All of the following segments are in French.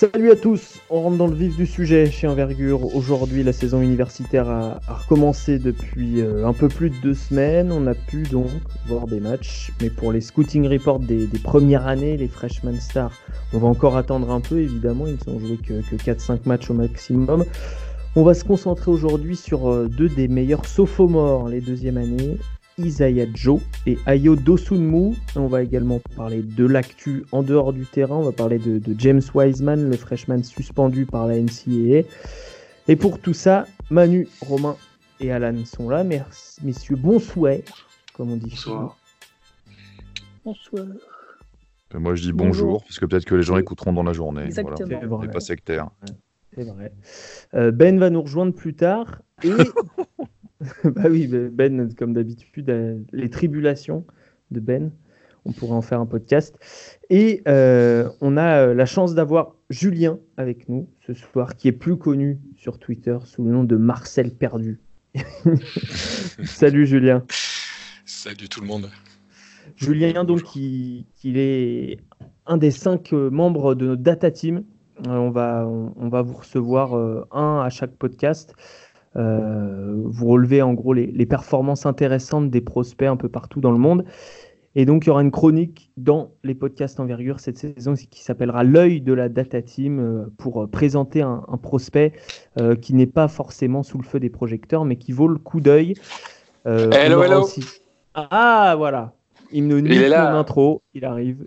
Salut à tous, on rentre dans le vif du sujet chez Envergure. Aujourd'hui, la saison universitaire a, recommencé depuis euh, un peu plus de deux semaines. On a pu donc voir des matchs, mais pour les scouting reports des, premières années, les freshman stars, on va encore attendre un peu évidemment. Ils n'ont joué que, que 4-5 matchs au maximum. On va se concentrer aujourd'hui sur euh, deux des meilleurs sophomores les deuxièmes années, Isaiah Joe et Ayo Dosunmu. On va également parler de l'actu en dehors du terrain. On va parler de, James Wiseman, le freshman suspendu par la NCAA. Et pour tout ça, Manu, Romain et Alan sont là. Merci, messieurs, bonsoir, comme on dit. Bonsoir. Bonsoir. Euh, moi, je dis bonjour, puisque peut-être que les gens écouteront dans la journée. Exactement. Voilà. pas sectaire. C'est vrai. Euh, ben va nous rejoindre plus tard. Et bah oui, Ben, comme d'habitude, euh, les tribulations de Ben. On pourrait en faire un podcast. Et euh, on a euh, la chance d'avoir Julien avec nous ce soir, qui est plus connu sur Twitter sous le nom de Marcel Perdu. Salut Julien. Salut tout le monde. Julien, donc, qui, est un des cinq membres de notre data team. On va, on va vous recevoir un à chaque podcast. Euh, vous relevez en gros les, performances intéressantes des prospects un peu partout dans le monde. Et donc, il y aura une chronique dans les podcasts envergure cette saison qui s'appellera L'œil de la data team euh, pour présenter un, prospect euh, qui n'est pas forcément sous le feu des projecteurs, mais qui vaut le coup d'œil. hello, hello. Ah, voilà. Il me nique mon intro. Il arrive.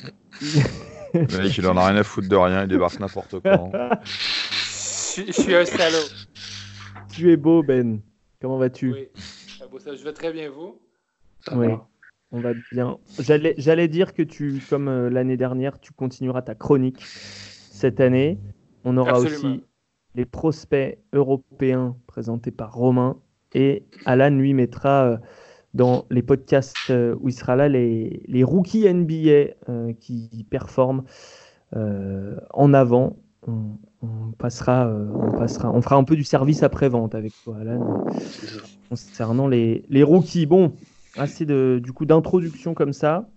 Mec, il en a rien à foutre de rien. Il débarque n'importe quand. je suis un salaud. Tu es beau, Ben. Comment vas-tu Oui, ah, je vais très bien, vous? Oui, on va bien. J'allais dire que tu, comme euh, l'année dernière, tu continueras ta chronique cette année. On aura aussi les prospects européens présentés par Romain. Et Alan, lui, mettra euh, dans les podcasts euh, où il sera là les, les rookies NBA qui performent en avant on, passera, euh, on passera, on fera un peu du service après-vente avec toi, Alan, concernant les, les rookies. Bon, assez de, du coup d'introduction comme ça.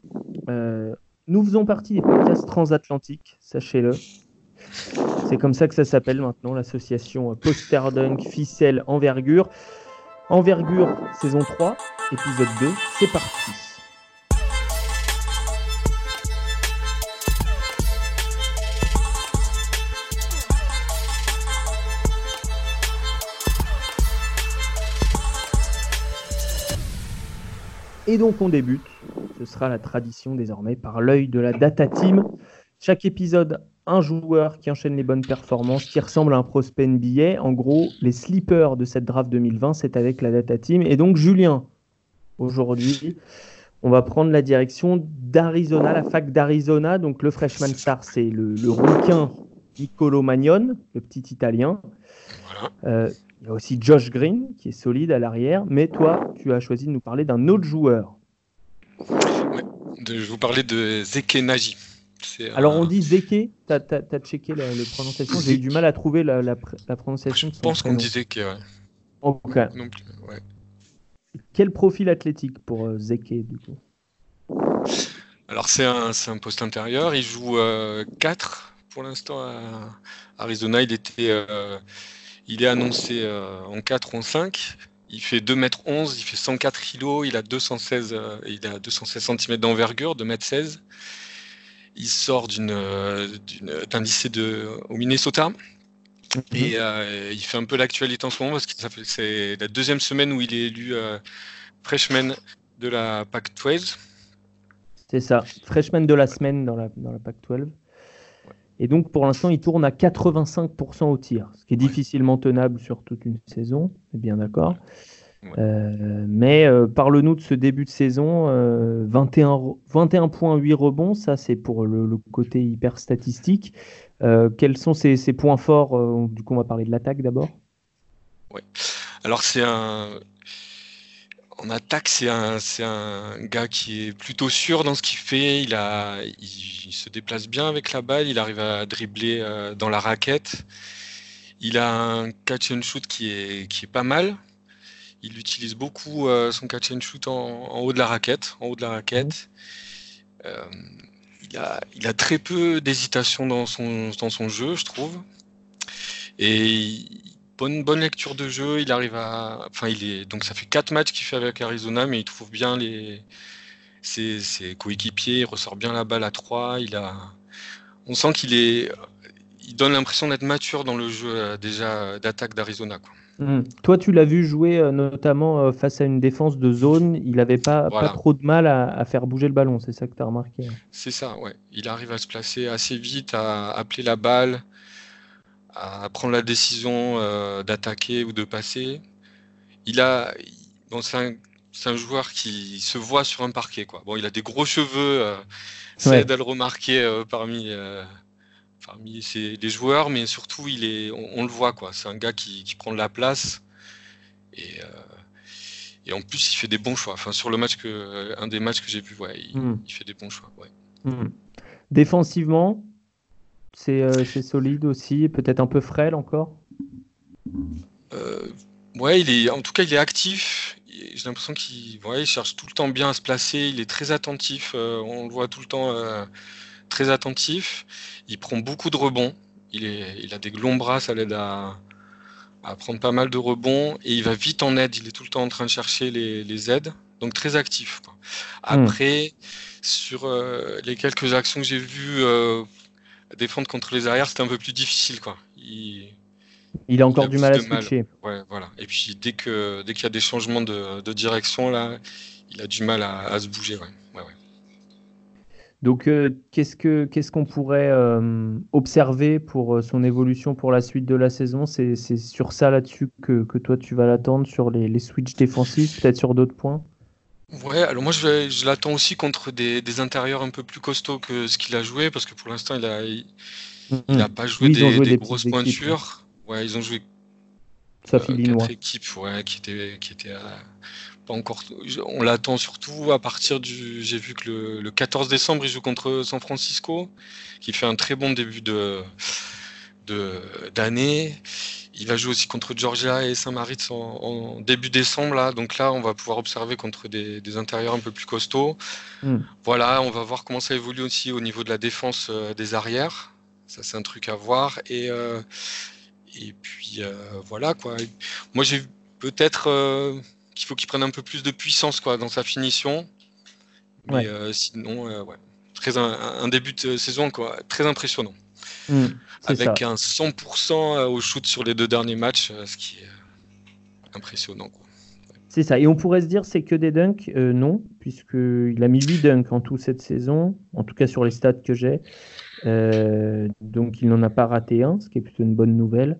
Euh, nous faisons partie des podcasts transatlantiques, sachez-le. C'est comme ça que ça s'appelle maintenant, l'association Poster Dunk, Ficelle, Envergure. Envergure, saison 3, épisode 2, c'est parti. Et donc on débute, ce sera la tradition désormais, par l'œil de la data team. Chaque épisode, un joueur qui enchaîne les bonnes performances, qui ressemble à un prospect NBA. En gros, les sleepers de cette draft 2020, c'est avec la data team. Et donc Julien, aujourd'hui, on va prendre la direction d'Arizona, la fac d'Arizona. Donc le freshman star, c'est le, le rouquin Nicolo Magnon, le petit italien. Voilà. Euh, il y a aussi Josh Green qui est solide à l'arrière, mais toi, tu as choisi de nous parler d'un autre joueur. je vais vous parler de Zeke Nagy. Alors on dit Zeke, tu as, checké la, prononciation, j'ai eu du mal à trouver la, la, prononciation. Je pense qu'on dit Zeke, ouais. Ok. Quel profil athlétique pour euh, Zeke du coup? Alors c'est un, un, poste intérieur, il joue 4 euh, pour l'instant à Arizona, il était... Euh, il est annoncé euh, en 4 ou en 5. Il fait 2m11, il fait 104 kg, il a 216, euh, il a 216 cm d'envergure, 2m16. Il sort euh, d'un lycée de, au Minnesota. Mhm. Et il fait un peu l'actualité en ce moment parce que c'est la deuxième semaine où il est élu freshman de la PAC-12. C'est ça, freshman de la semaine dans la, dans la PAC-12. Et donc, pour l'instant, il tourne à 85% au tir, ce qui est difficilement tenable sur toute une saison, bien d'accord. Euh, mais euh, parle-nous de ce début de saison. 21, euh, 21 points, 8 rebonds, ça c'est pour le, côté hyper statistique. quels sont ses, points forts Du coup, on va parler de l'attaque d'abord. Ouais. Alors, c'est un, en attaque, c'est un, gars qui est plutôt sûr dans ce qu'il fait. Il, a, il, se déplace bien avec la balle. Il arrive à dribbler euh, dans la raquette. Il a un catch and shoot qui est, qui est pas mal. Il utilise beaucoup euh, son catch and shoot en, haut de la raquette. En haut de la raquette. Euh, il a, il a très peu d'hésitation dans son, dans son jeu, je trouve. Et bonne, bonne lecture de jeu. Il arrive à. Enfin, il est. Donc, ça fait quatre matchs qu'il fait avec Arizona, mais il trouve bien les, ses, ses coéquipiers. Il ressort bien la balle à 3. Il a. On sent qu'il est. Il donne l'impression d'être mature dans le jeu euh, déjà d'attaque d'Arizona. Mmh. Toi, tu l'as vu jouer euh, notamment euh, face à une défense de zone. Il n'avait pas, pas, trop de mal à, à, faire bouger le ballon. C'est ça que tu as remarqué C'est ça, ouais. Il arrive à se placer assez vite, à appeler la balle, à prendre la décision euh, d'attaquer ou de passer. Il a, bon, c'est un, un, joueur qui se voit sur un parquet, quoi. Bon, il a des gros cheveux, euh, ça ouais. aide à le remarquer euh, parmi, parmi ses, les joueurs, mais surtout, il est, on, on le voit, quoi. C'est un gars qui, qui, prend de la place et, et en plus, il fait des bons choix. Enfin, sur le match que, un des matchs que j'ai vu, ouais, il, il, fait des bons choix. Ouais. Mmh. Défensivement, c'est euh, solide aussi, peut-être un peu frêle encore? Euh, Ouais, il est, en tout cas, il est actif. J'ai l'impression qu'il ouais, il cherche tout le temps bien à se placer. Il est très attentif. Euh, on le voit tout le temps euh, très attentif. Il prend beaucoup de rebonds. Il, est, il a des longs bras, ça l'aide à, à, prendre pas mal de rebonds. Et il va vite en aide. Il est tout le temps en train de chercher les, les aides. Donc très actif. Quoi. Après, mmh. sur euh, les quelques actions que j'ai vues défendre contre les arrières, c'était un peu plus difficile. Quoi. Il, il a encore il a du mal à switcher. Ouais, voilà. Et puis dès que dès qu'il y a des changements de, de, direction, là, il a du mal à, à se bouger. Ouais. Ouais, Donc, euh, qu'est-ce que qu'est-ce qu'on pourrait euh, observer pour euh, son évolution pour la suite de la saison? C'est sur ça là-dessus que, que, toi tu vas l'attendre, sur les, les switches défensifs, peut-être sur d'autres points? Ouais, alors moi je, je l'attends aussi contre des, des, intérieurs un peu plus costauds que ce qu'il a joué, parce que pour l'instant il a, il, mmh. il a pas joué, oui, des, joué des, des, grosses pointures. Équipes. Ouais, ils ont joué euh, quatre équipes ouais, qui étaient, qui étaient euh, pas encore. On l'attend surtout à partir du. J'ai vu que le, le, 14 décembre il joue contre San Francisco, qui fait un très bon début de d'année. Il va jouer aussi contre Georgia et Saint-Maritz en, en, début décembre. Là. Donc là, on va pouvoir observer contre des, des intérieurs un peu plus costauds. Mm. Voilà, on va voir comment ça évolue aussi au niveau de la défense euh, des arrières. Ça, c'est un truc à voir. Et, euh, et puis, euh, voilà. quoi. Moi, j'ai peut-être euh, qu'il faut qu'il prenne un peu plus de puissance quoi, dans sa finition. Mais ouais. Sinon, ouais. Très un, un, début de saison quoi, très impressionnant. Mmh, avec ça. un 100% au shoot sur les deux derniers matchs, ce qui est impressionnant. Quoi. C'est ça. Et on pourrait se dire c'est que des dunks? Euh, Non, puisqu'il a mis 8 dunks en tout cette saison, en tout cas sur les stats que j'ai. Euh, donc il n'en a pas raté un, ce qui est plutôt une bonne nouvelle.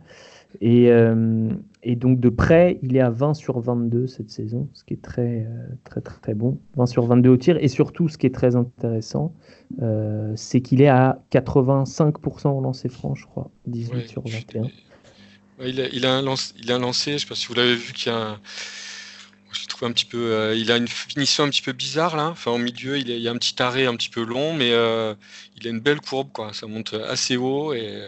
Et, euh, et, donc de près, il est à 20 sur 22 cette saison, ce qui est très très très, très bon. 20 sur 22 au tir. Et surtout, ce qui est très intéressant, euh, c'est qu'il est à 85% au lancer franc, je crois. 18 ouais, sur 21. Ouais, il, a, il, a un lance, il a un lancé, je ne sais pas si vous l'avez vu, a un... Je l'ai trouvé un petit peu. Euh, il a une finition un petit peu bizarre là. Enfin, au milieu, il, y a un petit arrêt un petit peu long, mais euh, il a une belle courbe quoi. Ça monte assez haut et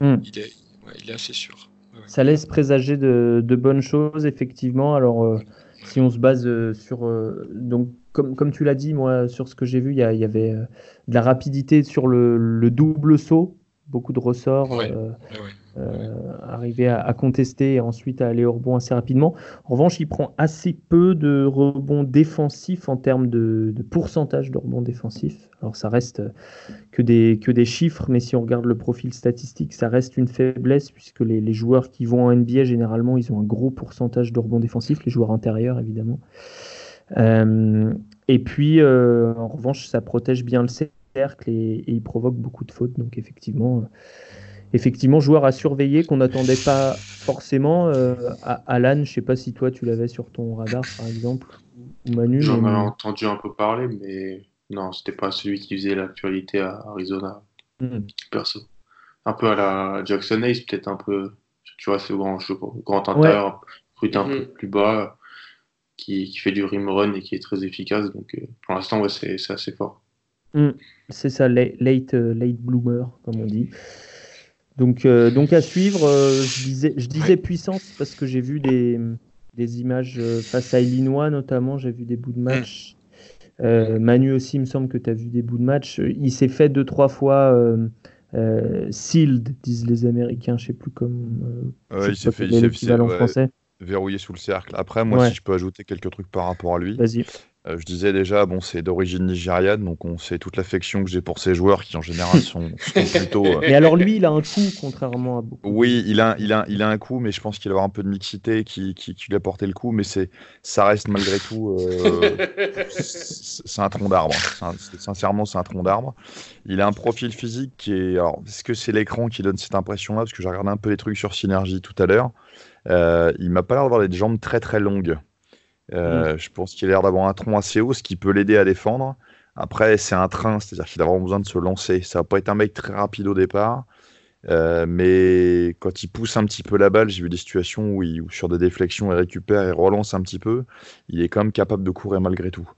mm. il, est, ouais, il est assez sûr. Ça laisse présager de, de, bonnes choses effectivement. Alors, euh, si on se base sur donc comme, comme tu l'as dit, moi, sur ce que j'ai vu, il y, y avait de la rapidité sur le, le double saut, beaucoup de ressorts. Ouais, euh, euh, arriver à, contester et ensuite à aller au rebond assez rapidement. En revanche, il prend assez peu de rebonds défensifs en termes de, pourcentage de rebonds défensifs. Alors ça reste que des, que des chiffres, mais si on regarde le profil statistique, ça reste une faiblesse puisque les, joueurs qui vont en NBA, généralement, ils ont un gros pourcentage de rebonds défensifs, les joueurs intérieurs évidemment. Euh, et puis, euh, en revanche, ça protège bien le cercle et, il provoque beaucoup de fautes. Donc effectivement, effectivement, joueur à surveiller qu'on n'attendait pas forcément. Euh, à Alan, je sais pas si toi tu l'avais sur ton radar par exemple, ou Manu. J'en mais... ai entendu un peu parler, mais non, c'était pas celui qui faisait l'actualité à Arizona. Mmh. Perso. Un peu à la Jackson Ace, peut-être un peu. Tu vois, ce grand, grand intérieur, ouais. un mmh. peu plus bas, qui, qui, fait du rim run et qui est très efficace. Donc euh, pour l'instant, ouais, c'est assez fort. Mmh. C'est ça, late, late, euh, late bloomer, comme on dit. Donc, euh, donc à suivre, euh, je disais, je disais puissance parce que j'ai vu des, des images euh, face à Illinois notamment, j'ai vu des bouts de match. Manu aussi, il me semble que tu as vu des bouts de match. Il s'est fait deux, trois fois sealed, disent les Américains. Je sais plus comme. il s'est fait, français. Verrouillé sous le cercle. Après, moi, si je peux ajouter quelques trucs par rapport à lui. Vas-y. Euh, je disais déjà, bon, c'est d'origine nigériane, donc on sait toute l'affection que j'ai pour ces joueurs qui en général sont, plutôt. Euh, mais alors lui, il a un coup, contrairement à beaucoup. Oui, il a, il a, il a un coup, mais je pense qu'il va avoir un peu de mixité qui, qui, lui a porté le coup, mais c'est, ça reste malgré tout, euh, c'est un tronc d'arbre. Sincèrement, c'est un tronc d'arbre. Il a un profil physique qui est. Alors, est-ce que c'est l'écran qui donne cette impression-là? Parce que j'ai regardé un peu les trucs sur Synergie tout à l'heure. Il m'a pas l'air d'avoir des jambes très très longues. Euh, mm. Je pense qu'il a l'air d'avoir un tronc assez haut, ce qui peut l'aider à défendre. Après, c'est un train, c'est-à-dire qu'il a vraiment besoin de se lancer. Ça va pas être un mec très rapide au départ, euh, mais quand il pousse un petit peu la balle, j'ai vu des situations où, il, sur des déflexions, il récupère et relance un petit peu. Il est quand même capable de courir malgré tout.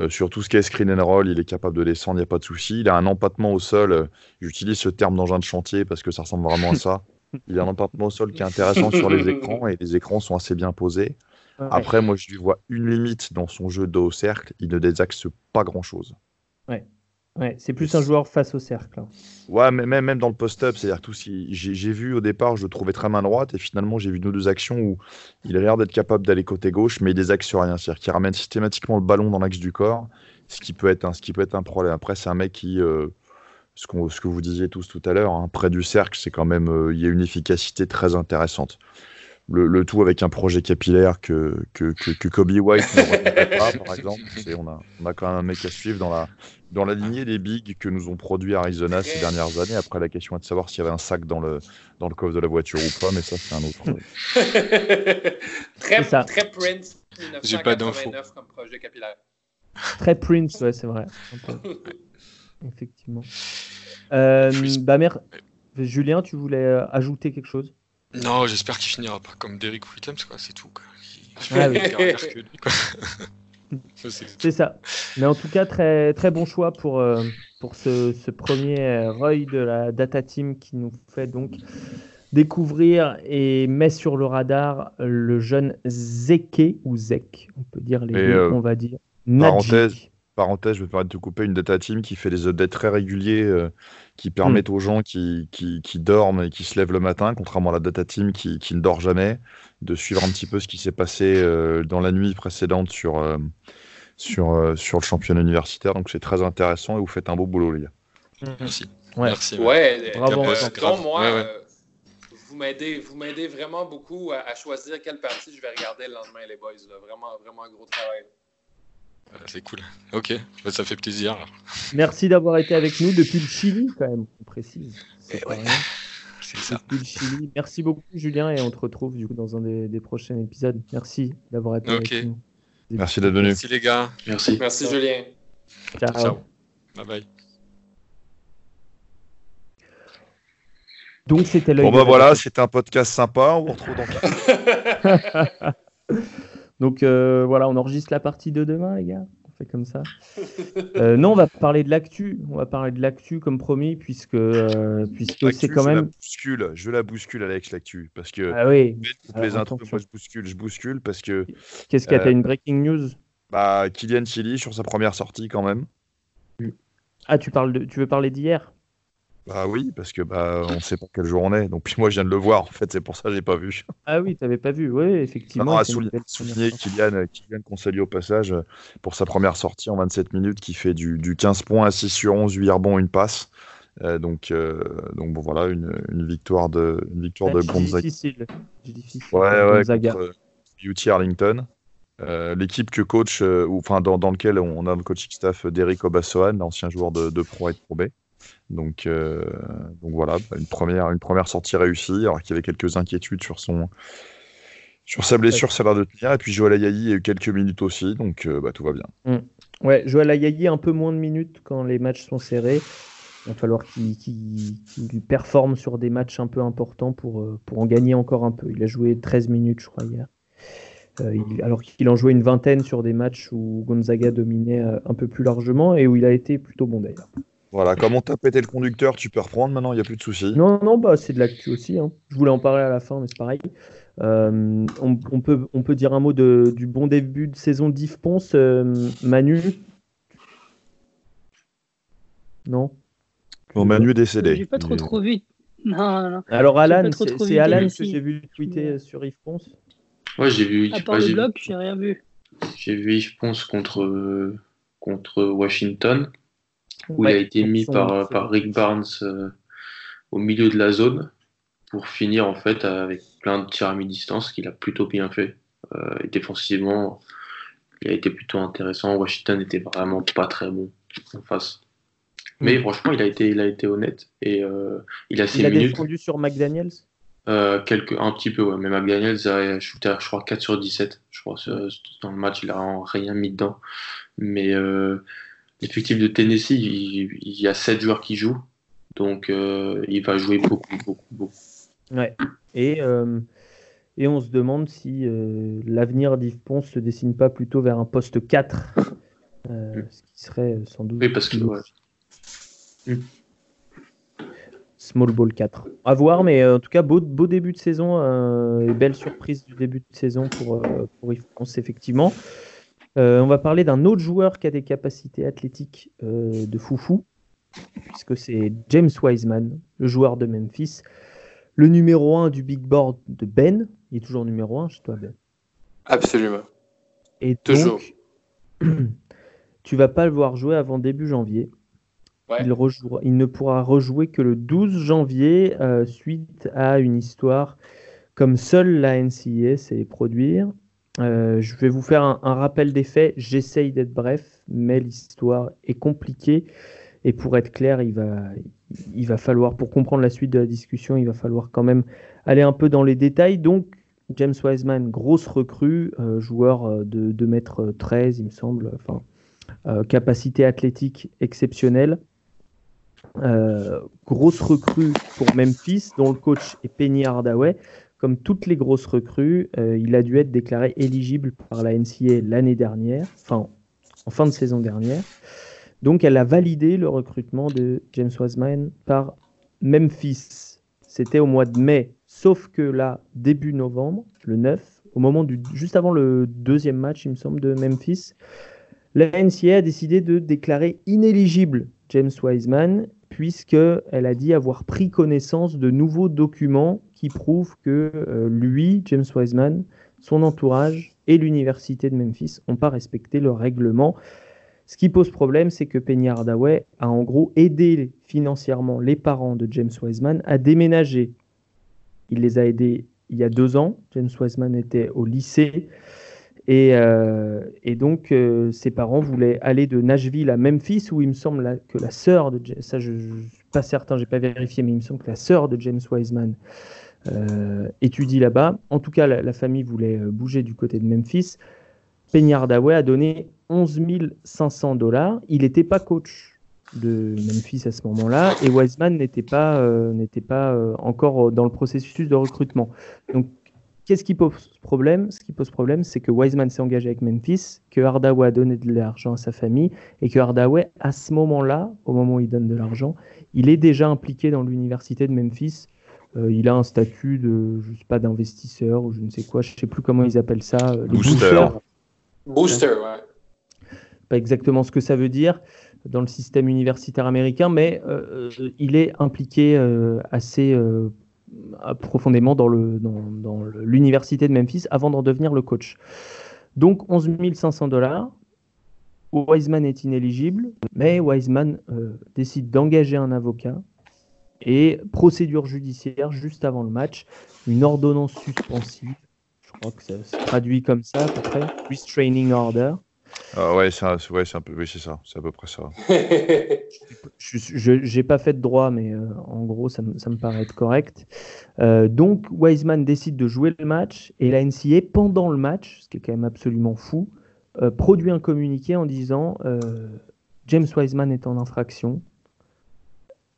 Euh, sur tout ce qui est screen and roll, il est capable de descendre, il n'y a pas de souci. Il a un empattement au sol. J'utilise ce terme d'engin de chantier parce que ça ressemble vraiment à ça. Il a un empattement au sol qui est intéressant sur les écrans et les écrans sont assez bien posés. Après, moi, je lui vois une limite dans son jeu dos au cercle. Il ne désaxe pas grand-chose. Ouais. Ouais, c'est plus un joueur face au cercle. Hein. Ouais, mais même, même dans le post-up, c'est-à-dire tout si j'ai vu au départ, je le trouvais très main droite, et finalement j'ai vu nos deux actions où il a l'air d'être capable d'aller côté gauche, mais il désaxe sur rien, c'est-à-dire qu'il ramène systématiquement le ballon dans l'axe du corps, ce qui peut être un, ce qui peut être un problème. Après, c'est un mec qui, euh, ce, ce, que vous disiez tous tout à l'heure, hein, près du cercle, c'est quand même, euh, il y a une efficacité très intéressante le, tout avec un projet capillaire que, que, que, Kobe White ne pas, par exemple. On a, on a quand même un mec à suivre dans la, dans la lignée des bigs que nous ont produit Arizona ces dernières années. Après, la question est de savoir s'il y avait un sac dans le, dans le coffre de la voiture ou pas, mais ça, c'est un autre. très, ça. très Prince, J'ai pas d'infos. comme projet capillaire. Très Prince, ouais, c'est vrai. Effectivement. Euh, bah, Julien, tu voulais euh, ajouter quelque chose? Non, j'espère qu'il finira pas comme Derek Williams, quoi. C'est tout. Quoi. Ah c'est ça. Mais en tout cas, très, très bon choix pour, euh, pour ce, ce, premier Roy de la Data Team qui nous fait donc découvrir et met sur le radar le jeune Zeke ou Zek, on peut dire les deux, euh, on va dire. Parenthèse, parenthèse, je vais permettre de couper une Data Team qui fait des updates très réguliers. Euh, qui permettent hmm. aux gens qui, qui, qui, dorment et qui se lèvent le matin, contrairement à la data team qui, qui ne dort jamais, de suivre un petit peu ce qui s'est passé euh, dans la nuit précédente sur, euh, sur, euh, sur le championnat universitaire. Donc c'est très intéressant et vous faites un beau boulot, les gars. Merci. Ouais. Merci. Ouais, Bravo. moi, vous m'aidez, vous m'aidez vraiment beaucoup à, choisir quelle partie je vais regarder le lendemain, les boys. Vraiment, vraiment un gros travail. C'est cool. Ok, bah, ça fait plaisir. Merci d'avoir été avec nous depuis le Chili, quand même, on précise. C'est ça. Depuis le Chili. Merci beaucoup, Julien, et on te retrouve du coup dans un des, prochains épisodes. Merci d'avoir été avec nous. Merci d'être venu. Merci les gars. Merci. Merci Julien. Ciao. Ciao. Bye bye. Donc c'était Bon bah voilà, c'était un podcast sympa. On vous retrouve dans. Donc euh, voilà, on enregistre la partie de demain, les gars. On fait comme ça. Euh, non, on va parler de l'actu. On va parler de l'actu comme promis, puisque, euh, puisque c'est quand même. Je bouscule, je la bouscule, Alex, l'actu. Parce que. Ah oui. les intros, moi je bouscule, je bouscule parce que. Qu'est-ce qu'il y a une breaking news? Bah, Kylian Chili sur sa première sortie quand même. Ah, tu, parles de... tu veux parler d'hier? Bah oui, parce que bah on sait pas quel jour on est. Donc puis moi je viens de le voir en fait, c'est pour ça que j'ai pas vu. Ah oui, t'avais pas vu, oui effectivement. Non, à souligner, Kylian, Kylian au passage euh, pour sa première sortie en 27 minutes, qui fait du, du 15 points, 6 sur 11, 8 rebonds, une passe. Euh, donc, euh, donc bon voilà une, une, victoire de une victoire de Gonzaga. Difficile. difficile. Ouais ouais. Gonzaga. Contre Arlington. L'équipe que coach, ou enfin dans, dans lequel on a le coaching staff d'Eric Obasoan, l'ancien joueur de, de Pro et de Pro B. Donc, euh, donc voilà, une première, une première sortie réussie, alors qu'il y avait quelques inquiétudes sur son, sur sa blessure, ça va de tenir. Et puis Joël Ayayi a eu quelques minutes aussi, donc euh, bah, tout va bien. Mm. Ouais, Joël Ayayi un peu moins de minutes quand les matchs sont serrés. Il va falloir qu'il performe sur des matchs un peu importants pour, euh, pour en gagner encore un peu. Il a joué 13 minutes, je crois, hier. alors qu'il en jouait une vingtaine sur des matchs où Gonzaga dominait un peu plus largement et où il a été plutôt bon d'ailleurs. Voilà, comme on t'a pété le conducteur, tu peux reprendre maintenant, il n'y a plus de soucis. Non, non, bah, c'est de l'actu aussi. Hein. Je voulais en parler à la fin, mais c'est pareil. Euh, on, peut, on peut dire un mot de, du bon début de saison d'Yves Ponce. Euh, Manu, Non? Bon, Manu est décédé. J'ai pas trop trop vu. Non, non, Alors Alan, c'est Alan que j'ai vu tweeter sur Yves Ponce? Ouais, j'ai vu. À part le blog, j'ai rien vu. J'ai vu Yves Ponce contre, contre Washington, où il a été mis par, par Rick Barnes euh, au milieu de la zone pour finir en fait avec plein de tirs à mi-distance qu'il a plutôt bien fait. Euh, défensivement, il a été plutôt intéressant. Washington n'était vraiment pas très bon en face. Mais mm. franchement, il a été, il a été honnête et euh, il a 6 il a défendu sur McDaniels? Euh, quelques, un petit peu, ouais. Mais McDaniels a shooté, je crois, 4 sur 17. Je crois, dans le match, il a rien mis dedans. Mais euh, l'effectif de Tennessee, il, y a 7 joueurs qui jouent. Donc, il va jouer beaucoup, beaucoup, beaucoup. Ouais. Et, et on se demande si l'avenir d'Yves Ponce se dessine pas plutôt vers un poste 4. Mm. Ce qui serait sans doute. Oui, parce que. Mm. Small Ball 4. À voir, mais euh, en tout cas, beau, beau début de saison euh, et belle surprise du début de saison pour, euh, pour Yves France, effectivement. On va parler d'un autre joueur qui a des capacités athlétiques de foufou, puisque c'est James Wiseman, le joueur de Memphis, le numéro 1 du big board de Ben. Il est toujours numéro 1 chez toi, Ben. Absolument. Et toujours. tu vas pas le voir jouer avant début janvier. Il, ne pourra rejouer que le 12 janvier euh, suite à une histoire comme seule la NCA sait produire. Euh, je vais vous faire un, rappel des faits. J'essaye d'être bref, mais l'histoire est compliquée. Et pour être clair, il va, il va falloir, pour comprendre la suite de la discussion, il va falloir quand même aller un peu dans les détails. Donc, James Wiseman, grosse recrue, euh, joueur de 2m13, il me semble, enfin, capacité athlétique exceptionnelle. Euh, grosse recrue pour Memphis, dont le coach est Penny Hardaway. Comme toutes les grosses recrues, euh, il a dû être déclaré éligible par la NCA l'année dernière, enfin en fin de saison dernière. Donc elle a validé le recrutement de James Wiseman par Memphis. C'était au mois de mai, sauf que là, début novembre, le 9, au moment du, juste avant le deuxième match, il me semble, de Memphis, la NCA a décidé de déclarer inéligible James Wiseman puisqu'elle a dit avoir pris connaissance de nouveaux documents qui prouvent que euh, lui, James Wiseman, son entourage et l'université de Memphis n'ont pas respecté le règlement. Ce qui pose problème, c'est que Penny Hardaway a en gros aidé financièrement les parents de James Wiseman à déménager. Il les a aidés il y a deux ans. James Wiseman était au lycée. Euh, et, donc, euh, ses parents voulaient aller de Nashville à Memphis, où il me semble que la sœur de ça je, ne suis pas certain, j'ai pas vérifié, mais il me semble que la sœur de James Wiseman étudie là-bas. En tout cas, la, famille voulait bouger du côté de Memphis. Penny Hardaway a donné 11 500 dollars. Il n'était pas coach de Memphis à ce moment-là, et Wiseman n'était pas, n'était pas encore dans le processus de recrutement. Donc Qu'est-ce qui pose problème? Ce qui pose problème, c'est que Wiseman s'est engagé avec Memphis, que Hardaway a donné de l'argent à sa famille, et que Hardaway, à ce moment-là, au moment où il donne de l'argent, il est déjà impliqué dans l'université de Memphis. Euh, il a un statut de, je sais pas, d'investisseur ou je ne sais quoi, je ne sais plus comment ils appellent ça. Euh, Booster. Booster, ouais. Pas exactement ce que ça veut dire dans le système universitaire américain, mais euh, il est impliqué assez profondément dans l'université dans, de Memphis avant d'en devenir le coach. Donc 11 500 dollars. Wiseman est inéligible, mais Wiseman euh, décide d'engager un avocat et procédure judiciaire juste avant le match, une ordonnance suspensive. Je crois que ça se traduit comme ça à peu près, restraining order. Ah ouais, c'est ouais, un peu, oui, c'est ça, c'est à peu près ça. je n'ai pas fait de droit, mais euh, en gros, ça, ça, me paraît être correct. Euh, donc, Wiseman décide de jouer le match et la NCA, pendant le match, ce qui est quand même absolument fou, euh, produit un communiqué en disant James Wiseman est en infraction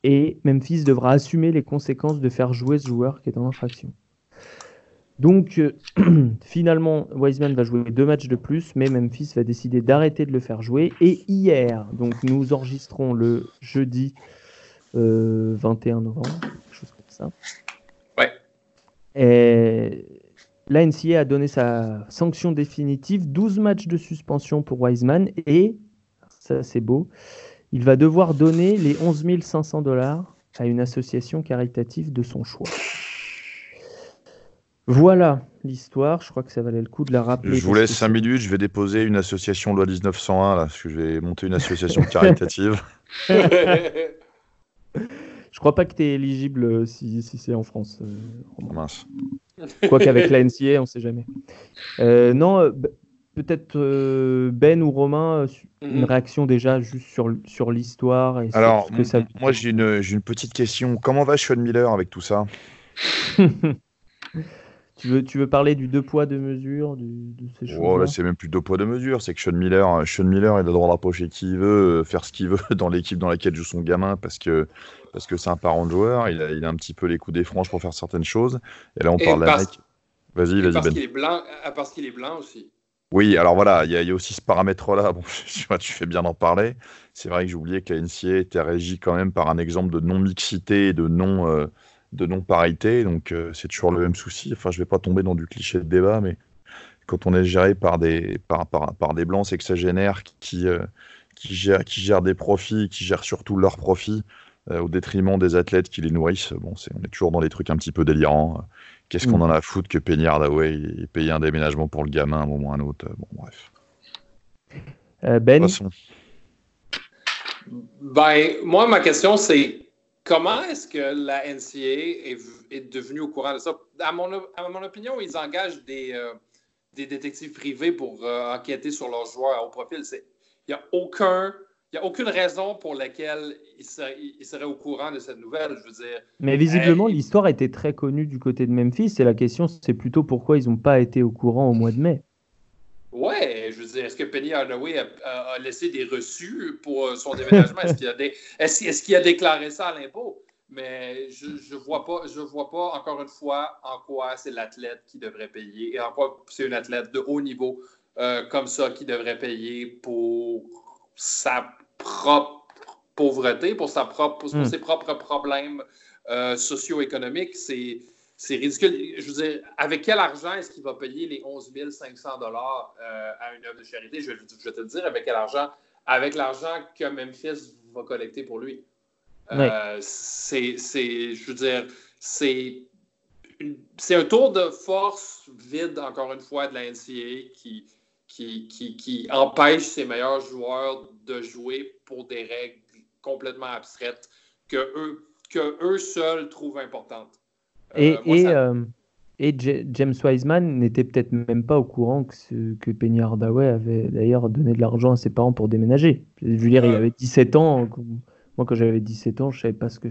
et Memphis devra assumer les conséquences de faire jouer ce joueur qui est en infraction. Donc euh, finalement, Wiseman va jouer deux matchs de plus, mais Memphis va décider d'arrêter de le faire jouer. Et hier, donc nous enregistrons le jeudi 21 euh, novembre, quelque chose comme ça. Ouais. Et la NCA a donné sa sanction définitive, 12 matchs de suspension pour Wiseman et, ça c'est beau, il va devoir donner les 11 500 dollars à une association caritative de son choix. Voilà l'histoire. Je crois que ça valait le coup de la rappeler. Je vous laisse 5 minutes. Je vais déposer une association loi 1901 là, parce que je vais monter une association caritative. je crois pas que tu es éligible euh, si, c'est en France. Euh, Mince. Quoi qu'avec la NCA, on sait jamais. Euh, non, peut-être Ben ou Romain, une mhm. réaction déjà juste sur, sur l'histoire. Alors, moi j'ai une, une petite question. Comment va Sean Miller avec tout ça? Tu veux, tu veux parler du deux poids, deux mesures, de ces choses oh, là, c'est même plus deux poids, deux mesures. C'est que Sean Miller, Sean Miller, il a le droit d'approcher qui il veut, euh, faire ce qu'il veut dans l'équipe dans laquelle joue son gamin parce que parce que c'est un parent de joueur. Il a, il a un petit peu les coups des franges pour faire certaines choses. Et là, on parle d'un mec. Vas-y, vas-y, Parce ben. qu'il est blanc, parce qu'il est blanc aussi. Oui, alors voilà, il y, a aussi ce paramètre-là. Bon, tu fais bien d'en parler. C'est vrai que oublié que la NCA était régie quand même par un exemple de non-mixité, de non. Euh, de non-parité. Donc, euh, c'est toujours le même souci. Enfin, je vais pas tomber dans du cliché de débat, mais quand on est géré par des, par, par, par des blancs, c'est que ça génère qui, euh, qui, gèrent, qui gèrent des profits, qui gèrent surtout leurs profits euh, au détriment des athlètes qui les nourrissent. Bon, c'est, on est toujours dans des trucs un petit peu délirants. Qu'est-ce qu'on mm. en a à foutre que Penny Hardaway paye un déménagement pour le gamin à un moment ou un autre Bon, bref. ben? Ben, moi, ma question, c'est Comment est-ce que la NCA est, devenue au courant de ça? À mon, opinion, ils engagent des, euh, détectives privés pour euh, enquêter sur leurs joueurs au profil. Il n'y a, aucun, a aucune raison pour laquelle ils seraient, au courant de cette nouvelle. Je veux dire, Mais visiblement, l'histoire était très connue du côté de Memphis et la question, c'est plutôt pourquoi ils n'ont pas été au courant au mois de mai. Ouais, je veux dire, est-ce que Penny Hardaway a, laissé des reçus pour euh, son déménagement? Est-ce qu'il a, déclaré ça à l'impôt? Mais je ne vois, pas, je vois pas, encore une fois, en quoi c'est l'athlète qui devrait payer et en quoi c'est une athlète de haut niveau euh, comme ça qui devrait payer pour sa propre pauvreté, pour, sa propre, pour hmm. ses propres problèmes euh, socio-économiques. C'est c'est ridicule. Je veux dire, avec quel argent est-ce qu'il va payer les 11 500 dollars euh, à une œuvre de charité? Je vais, te dire avec quel argent. Avec l'argent que Memphis va collecter pour lui. Euh, c'est, je veux dire, c'est, c'est un tour de force vide, encore une fois, de la NCA qui, qui, qui, qui empêche ses meilleurs joueurs de jouer pour des règles complètement abstraites que eux, que eux seuls trouvent importantes. Et, euh, et, euh, James Wiseman n'était peut-être même pas au courant que, que Penny Hardaway avait d'ailleurs donné de l'argent à ses parents pour déménager. Je veux dire, il avait 17 ans. Moi, quand j'avais 17 ans, je savais pas ce que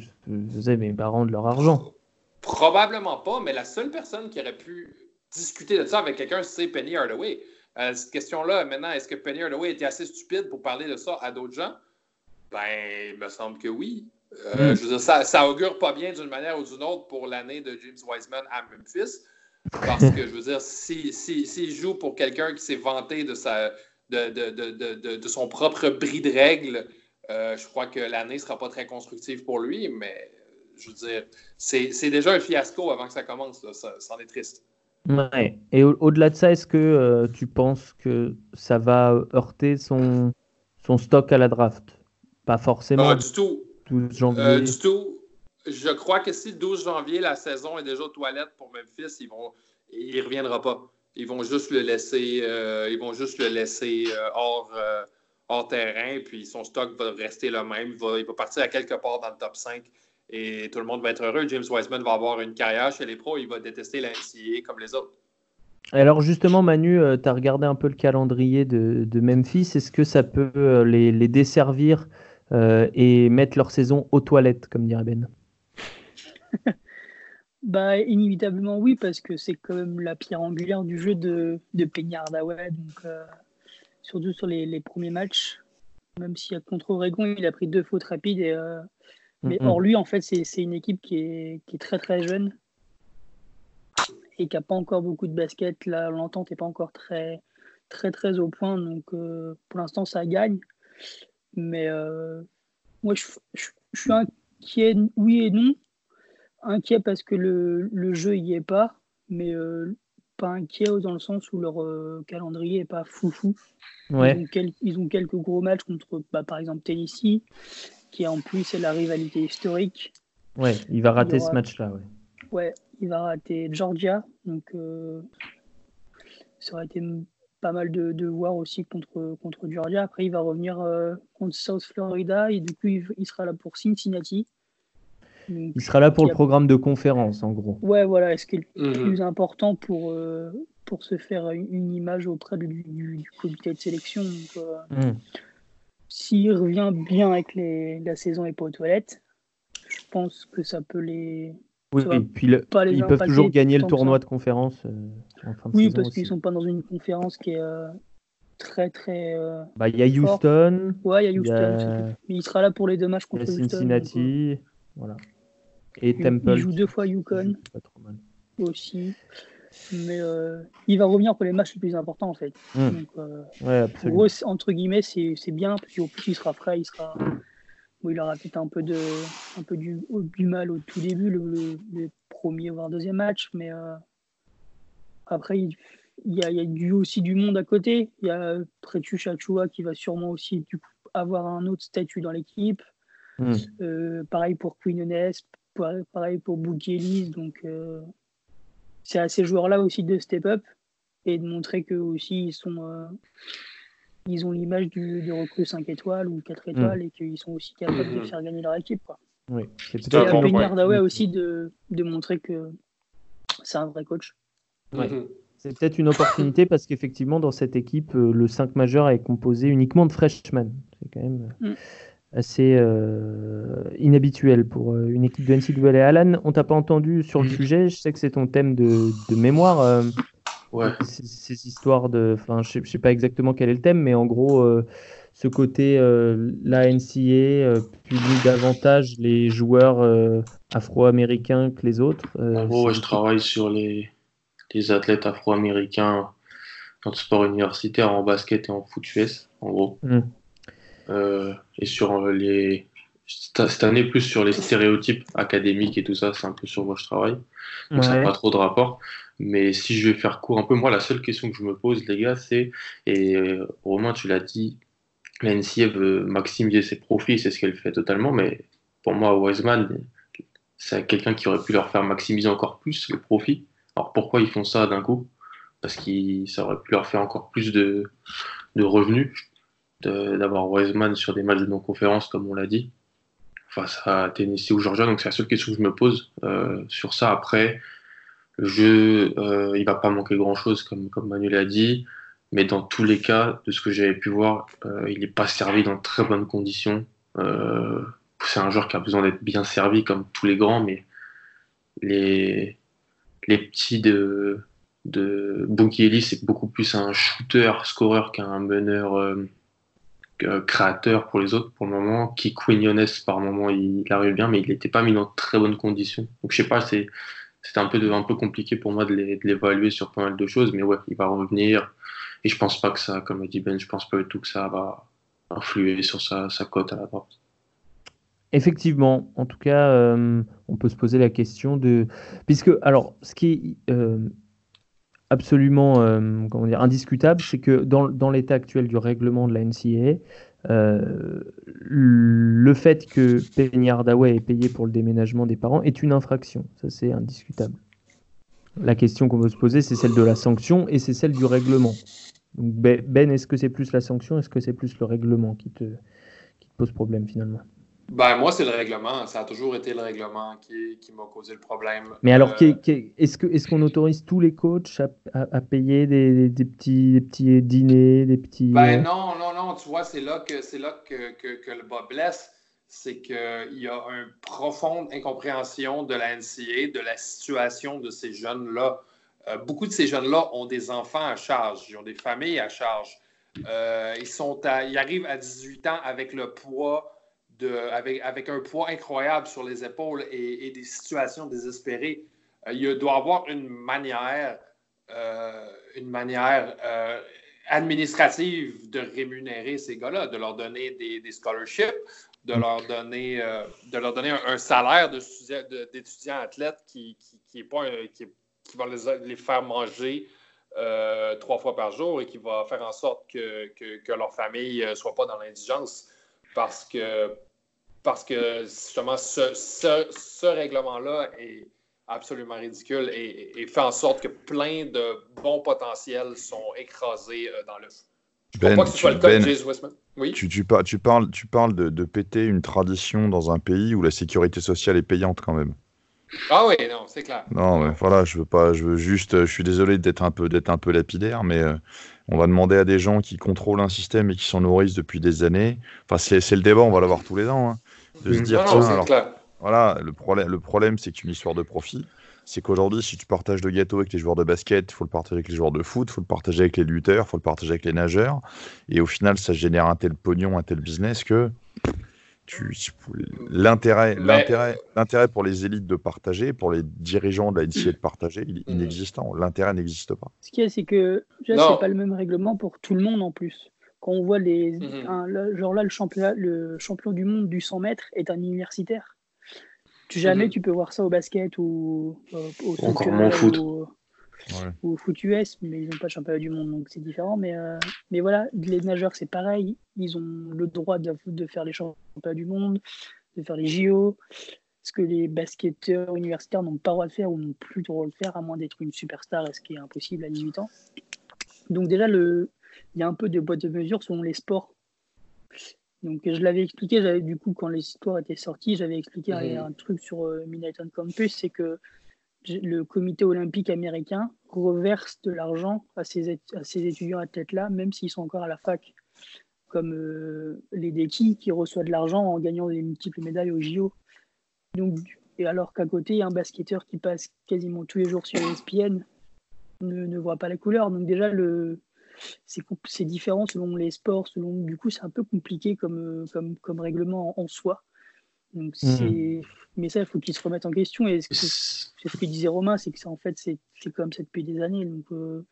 faisaient mes parents de leur argent. Probablement pas, mais la seule personne qui aurait pu discuter de ça avec quelqu'un, c'est Penny Hardaway. Euh, cette question-là, maintenant, est-ce que Penny Hardaway était assez stupide pour parler de ça à d'autres gens? Ben, il me semble que oui. Euh, hmm. Je veux dire, ça, ça augure pas bien d'une manière ou d'une autre pour l'année de James Wiseman à Memphis. Parce que, je veux dire, s'il si, si, joue pour quelqu'un qui s'est vanté de, sa, de, de, de, de, son propre bris de règles, euh, je crois que l'année ne sera pas très constructive pour lui. Mais, je veux dire, c'est déjà un fiasco avant que ça commence. Ça, ça en est triste. Ouais. Et au-delà de ça, est-ce que euh, tu penses que ça va heurter son, son stock à la draft? Pas forcément. Pas du tout. 12 janvier. Euh, du tout. Je crois que si le 12 janvier, la saison est déjà aux toilettes pour Memphis, ils vont, il ne reviendra pas. Ils vont juste le laisser, euh, ils vont juste le laisser hors, hors terrain, puis son stock va rester le même. Il va, il va, partir à quelque part dans le top 5 et tout le monde va être heureux. James Wiseman va avoir une carrière chez les pros, il va détester la comme les autres. Alors justement, Manu, tu as regardé un peu le calendrier de, de Memphis. Est-ce que ça peut les, les desservir euh, et mettre leur saison aux toilettes, comme dirait Ben? Bah, inévitablement oui, parce que c'est quand même la pierre angulaire du jeu de, de donc euh, surtout sur les, premiers matchs. Même si contre Oregon, il a pris deux fautes rapides. Et, euh, mais hors lui, en fait, c'est une équipe qui est, qui est, très très jeune et qui n'a pas encore beaucoup de basket. L'entente n'est pas encore très très très au point, donc pour l'instant, ça gagne. Mais euh, moi, je, suis inquiet, oui et non. Inquiet parce que le, le jeu n'y est pas. Mais euh, pas inquiet dans le sens où leur euh, calendrier est pas foufou. Ouais. Ils, ont quelques gros matchs contre, bah, par exemple, Tennessee, qui en plus est la rivalité historique. Ouais, il va rater ce match-là. Ouais. ouais, il va rater Georgia. Donc, euh, ça aurait été pas mal de, de, voir aussi contre, contre Georgia. Après, il va revenir euh, contre South Florida et du coup, il, sera là pour Cincinnati. il sera là pour le programme de conférence, en gros. Ouais, voilà. Ce qui est le mhm. plus important pour, euh, pour se faire une, image auprès du, du, comité de sélection. Mhm. S'il revient bien avec les, la saison et pas aux toilettes, je pense que ça peut les, oui, puis ils peuvent toujours gagner le tournoi de conférence. Euh, oui, parce qu'ils ne sont pas dans une conférence qui est euh, très très. Euh, bah, il y a Houston. Ouais, il y a Houston. Mais il sera là pour les deux matchs contre Houston. Cincinnati. voilà. Et il, Temple. Il joue deux fois Yukon. Pas trop mal. Aussi. Mais il va revenir pour les matchs les plus importants en fait. Hmm. ouais, absolument. entre guillemets, c'est bien parce qu'au plus il sera frais, il sera il aura peut-être un peu, de, un peu du, du mal au tout début, le, premier voire deuxième match, mais euh, après, il, y a, il aussi du monde à côté. Il y a Pretu Chachua qui va sûrement aussi avoir un autre statut dans l'équipe. Hmm. Euh, pareil pour Quinones, pareil pour Boukelis. Donc, euh, c'est à ces joueurs-là aussi de step up et de montrer qu'eux aussi ils sont ils ont l'image du, du, recrue 5 étoiles ou 4 étoiles mm. et qu'ils sont aussi capables de mm-hmm. faire gagner leur équipe. Quoi. Oui, c'est à Hardaway aussi de, de, montrer que c'est un vrai coach. Mm-hmm. C'est peut-être une opportunité parce qu'effectivement, dans cette équipe, euh, le 5 majeur est composé uniquement de freshmen. C'est quand même euh. Assez euh, inhabituel pour une équipe de NCAA. Alan, on t'a pas entendu sur le sujet. Je sais que c'est ton thème de, de mémoire. Ces, histoires de. Enfin, je ne sais pas exactement quel est le thème, mais en gros, euh, ce côté, euh, la NCA euh, publie davantage les joueurs afro-américains que les autres. en gros, je travaille sur les, les athlètes afro-américains dans le sport universitaire, en basket et en foot US, en gros. Hmm. Et sur les. Cette année, plus sur les stéréotypes académiques et tout ça, c'est un peu sur moi je travaille. Donc, ça n'a pas trop de rapport. Mais si je vais faire court un peu, moi, la seule question que je me pose, les gars, c'est, et euh, Romain, tu l'as dit, la NCA veut maximiser ses profits, c'est ce qu'elle fait totalement, mais pour moi, Wiseman, c'est quelqu'un qui aurait pu leur faire maximiser encore plus le profit. Alors pourquoi ils font ça d'un coup? Parce que ça aurait pu leur faire encore plus de, de revenus d'avoir Wiseman sur des matchs de non-conférence, comme on l'a dit, face à Tennessee ou Georgia. Donc c'est la seule question que je me pose euh, sur ça. Après, le jeu, euh, il va pas manquer grand-chose, comme, comme Manuel a dit. Mais dans tous les cas, de ce que j'avais pu voir, euh, il n'est pas servi dans très bonnes conditions. Euh, c'est un joueur qui a besoin d'être bien servi, comme tous les grands, mais les, les petits de, de Bunky c'est beaucoup plus un shooter, scoreur qu'un meneur créateur pour les autres pour le moment. Qui Quinones, par moment, il, arrive bien, mais il n'était pas mis dans très bonnes conditions. Donc, je sais pas, c'est c'était un peu, un peu compliqué pour moi de l'évaluer sur pas mal de choses, mais ouais, il va revenir. Et je pense pas que ça, comme a dit Ben, je pense pas du tout que ça va influer sur sa, sa cote à la porte. Effectivement, en tout cas, euh, on peut se poser la question de. Puisque, alors, ce qui euh, absolument euh, comment dire, indiscutable, c'est que dans, l'état actuel du règlement de la NCAA, euh, le fait que Penny Hardaway ait payé pour le déménagement des parents est une infraction. Ça, c'est indiscutable. La question qu'on veut se poser, c'est celle de la sanction et c'est celle du règlement. Ben, ben est-ce que c'est plus la sanction Est-ce que c'est plus le règlement qui te pose problème finalement? Ben, moi, c'est le règlement. Ça a toujours été le règlement qui, qui m'a causé le problème. Mais alors, euh, est-ce qu'on est qu'on autorise tous les coachs à, à, payer des, des, petits, des petits dîners, des petits... Ben non, non, non. Tu vois, c'est là que, là que, que, que le bas blesse. C'est qu'il y a une profonde incompréhension de la NCA, de la situation de ces jeunes-là. Euh, beaucoup de ces jeunes-là ont des enfants à charge, ils ont des familles à charge. Euh, ils, sont ils arrivent à 18 ans avec le poids avec, un poids incroyable sur les épaules et, des situations désespérées, euh, il doit y avoir une manière, euh, une manière euh, administrative de rémunérer ces gars-là, de leur donner des, scholarships, de mm. leur donner, de leur donner un, salaire d'étudiant athlète qui n'est pas, qui qui va les, faire manger trois fois par jour et qui va faire en sorte que, que, leur famille ne soit pas dans l'indigence. Parce que, parce que justement, ce, ce règlement-là est absolument ridicule et, fait en sorte que plein de bons potentiels sont écrasés euh, dans le ben, pas que ce soit le cas de ben, Oui? Tu, tu, tu, parles, tu parles de, de, péter une tradition dans un pays où la sécurité sociale est payante quand même. Ah oui, non, c'est clair. Non, mais voilà, je veux pas, je veux juste, je suis désolé d'être un peu, d'être un peu lapidaire, mais euh, on va demander à des gens qui contrôlent un système et qui s'en nourrissent depuis des années. Enfin, c'est le débat, on va l'avoir tous les ans, hein, de se mmh. dire, non, alors, clair. Voilà, le problème, le problème c'est qu'une histoire de profit. C'est qu'aujourd'hui, si tu partages le gâteau avec les joueurs de basket, il faut le partager avec les joueurs de foot, il faut le partager avec les lutteurs, il faut le partager avec les nageurs. Et au final, ça génère un tel pognon, un tel business que l'intérêt, l'intérêt, l'intérêt pour les élites de partager, pour les dirigeants de la NCA de partager, il est mm. inexistant. L'intérêt n'existe pas. Ce qu'il y a, c'est que c'est pas le même règlement pour tout le monde en plus. Quand on voit les, mm-hmm. genre là, le champion, le champion du monde du 100 mètres est un universitaire. Tu, jamais mhm. tu peux voir ça au basket ou euh, au Encore moins foot. Ou, au foot US, mais ils n'ont pas de championnat du monde, donc c'est différent. Mais, euh, mais voilà, les nageurs, c'est pareil. Ils ont le droit de, de, faire les championnats du monde, de faire les JO. Ce que les basketteurs universitaires n'ont pas le droit de faire ou n'ont plus le droit de faire, à moins d'être une superstar, ce qui est impossible à 18 ans. Donc déjà, il y a un peu de boîte de mesure selon les sports. Donc je l'avais expliqué, du coup quand les histoires étaient sorties, j'avais expliqué un truc sur euh, Campus, c'est que le comité olympique américain reverse de l'argent à ces, à ces étudiants athlètes-là, même s'ils sont encore à la fac, comme euh, les Deki qui reçoivent de l'argent en gagnant des multiples médailles au JO. Donc, et alors qu'à côté, un basketteur qui passe quasiment tous les jours sur ESPN ne, ne voit pas la couleur. Donc déjà, le, c'est différent selon les sports, selon du coup c'est un peu compliqué comme, euh, comme, comme règlement en, soi. Donc mmh. Mais ça, il faut qu'ils se remettent en question. Et c'est ce que disait Romain, c'est que en fait, c'est comme ça depuis des années. Donc, euh,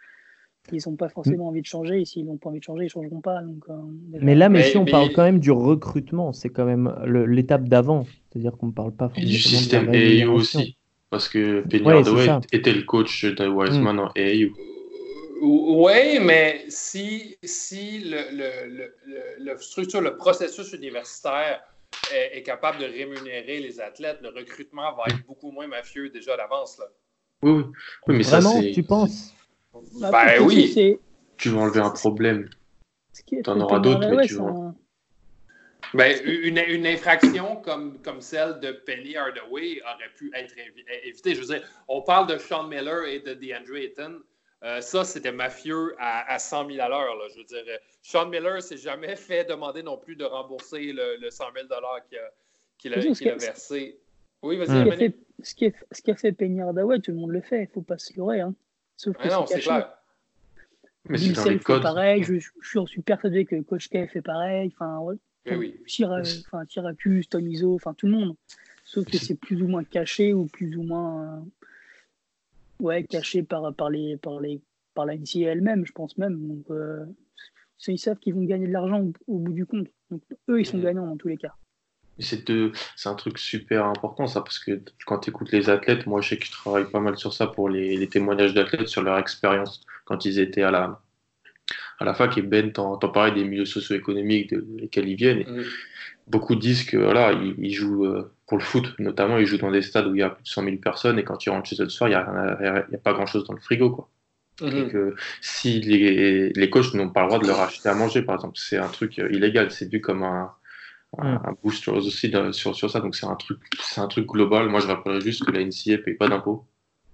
ils n'ont pas forcément envie de changer. Et s'ils n'ont pas envie de changer, ils ne changeront pas. Donc, euh, mais là, mais, on parle quand même du recrutement. C'est quand même l'étape d'avant. C'est-à-dire qu'on ne parle pas forcément. du système AAU aussi. Parce que Penny ouais, était le coach de Wiseman mmh. en AAU. Oui, mais si, si le, le, le, structure, le processus universitaire est, capable de rémunérer les athlètes, le recrutement va être beaucoup moins mafieux déjà d'avance. Oui, oui. oui. mais Vraiment, tu penses? Bah, Ben oui. Tu vas enlever un problème. Tu en auras d'autres, mais tu vas... Ben, une, une, infraction comme, comme celle de Penny Hardaway aurait pu être évitée. Je veux dire, on parle de Sean Miller et de DeAndre Ayton. Euh, ça, c'était mafieux à, 100 000 à l'heure. Je veux dire, Sean Miller s'est jamais fait demander non plus de rembourser le, 100 000 qu'il a, versé. Oui, vas-y. Ce, qui ce qui a fait Penny Hardaway, tout le monde le fait. Il ne faut pas se leurrer. Hein. Sauf que ah c'est clair. Mais Bill fait pareil. Je, je, suis persuadé que Coach K fait pareil. Enfin, ouais. Eh oui. enfin, Syracuse, Tom Izzo, enfin tout le monde. Sauf que c'est plus ou moins caché ou plus ou moins. Euh, ouais, caché par, par, les, par, les, par la NCA elle-même, je pense même. Donc, euh, ils savent qu'ils vont gagner de l'argent au, bout du compte. Donc, eux, ils sont gagnants dans tous les cas. C'est un truc super important, ça, parce que quand tu écoutes les athlètes, moi, je sais que je travaille pas mal sur ça pour les, les témoignages d'athlètes sur leur expérience quand ils étaient à la, à la fac. Et Ben, t'en parlais des milieux socio-économiques de, lesquels ils viennent. Beaucoup disent que voilà, ils, jouent euh, pour le foot, notamment, ils jouent dans des stades où il y a plus de 100 000 personnes et quand ils rentrent chez eux le soir, il n'y a, a, pas grand chose dans le frigo. Quoi. Mm-hmm. Et que si les, les coachs n'ont pas le droit de leur acheter à manger, par exemple, c'est un truc euh, illégal, c'est vu comme un, un, mm. boost aussi sur, sur ça. Donc c'est un truc, un truc global. Moi, je rappellerais juste que la NCA paye pas d'impôts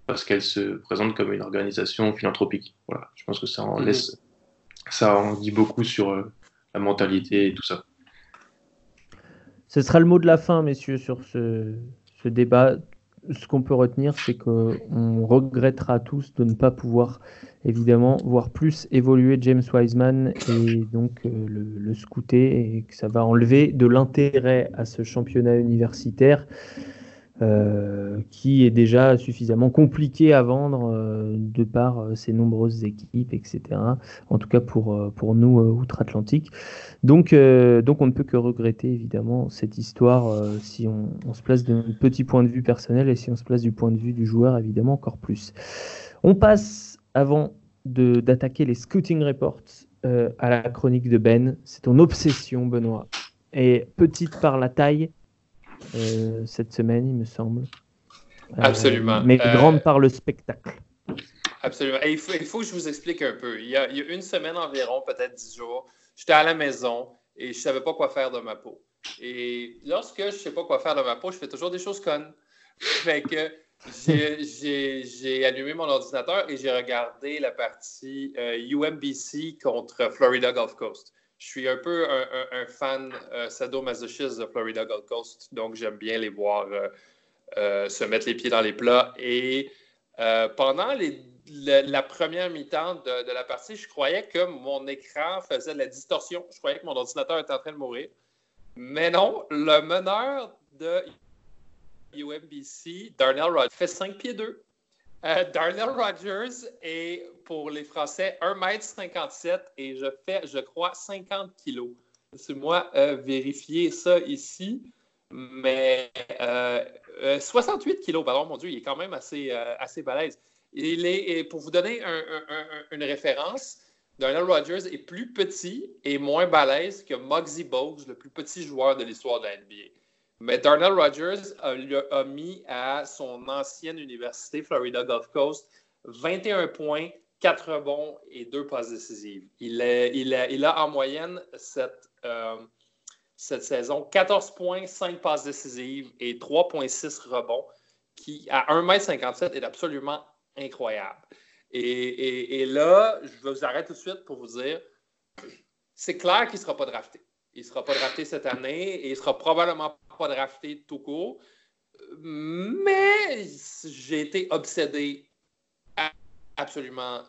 parce qu'elle se présente comme une organisation philanthropique. Voilà, je pense que ça en mm-hmm. laisse, ça en dit beaucoup sur euh, la mentalité et tout ça. Ce sera le mot de la fin, messieurs, sur ce, débat. Ce qu'on peut retenir, c'est qu'on regrettera tous de ne pas pouvoir, évidemment, voir plus évoluer James Wiseman et donc euh, le, scouter et que ça va enlever de l'intérêt à ce championnat universitaire. Euh, qui est déjà suffisamment compliqué à vendre euh, de par euh, ses nombreuses équipes, etc. En tout cas pour, pour nous outre-Atlantique. Donc, donc on ne peut que regretter évidemment cette histoire si on, on se place d'un petit point de vue personnel et si on se place du point de vue du joueur évidemment encore plus. On passe avant d'attaquer les scouting reports à la chronique de Ben. C'est ton obsession Benoît. Et petite par la taille, euh, cette semaine, il me semble. Euh, Absolument. Mais euh, grande par le spectacle. Absolument. il, faut, il, faut, que je vous explique un peu. Il y a, il y a une semaine environ, peut-être dix jours, j'étais à la maison et je ne savais pas quoi faire de ma peau. Et lorsque je ne sais pas quoi faire de ma peau, je fais toujours des choses connes. Fait que j'ai allumé mon ordinateur et j'ai regardé la partie UMBC contre Florida Gulf Coast je suis un peu un, fan euh, sadomasochiste de Florida Gulf Coast, donc j'aime bien les voir euh, euh, se mettre les pieds dans les plats. Et pendant la, première mi-temps de, la partie, je croyais que mon écran faisait de la distorsion. Je croyais que mon ordinateur était en train de mourir. Mais non, le meneur de UMBC, Darnell Rod, fait 5 pieds 2. Euh, Darnell Rogers est, pour les Français, 1m57 et je fais, je crois, 50 kilos. C'est moi euh, vérifier ça ici. Mais 68 euh, kilos, pardon, mon Dieu, il est quand même assez, assez balèze. Pour vous donner une référence, Darnell Rogers est plus petit et moins balèze que Muggsy Bogues, le plus petit joueur de l'histoire de la NBA. Mais Darnell Rogers a, mis à son ancienne université, Florida Gulf Coast, 21 points, 4 rebonds et 2 passes décisives. Il, a, en moyenne cette, euh, saison 14 points, 5 passes décisives et 3,6 rebonds, qui à 1m57 est absolument incroyable. Et, là, je vous arrête tout de suite pour vous dire, c'est clair qu'il ne sera pas drafté. Il ne sera pas drafté cette année et il sera probablement pas drafté tout court. Mais j'ai été obsédé absolument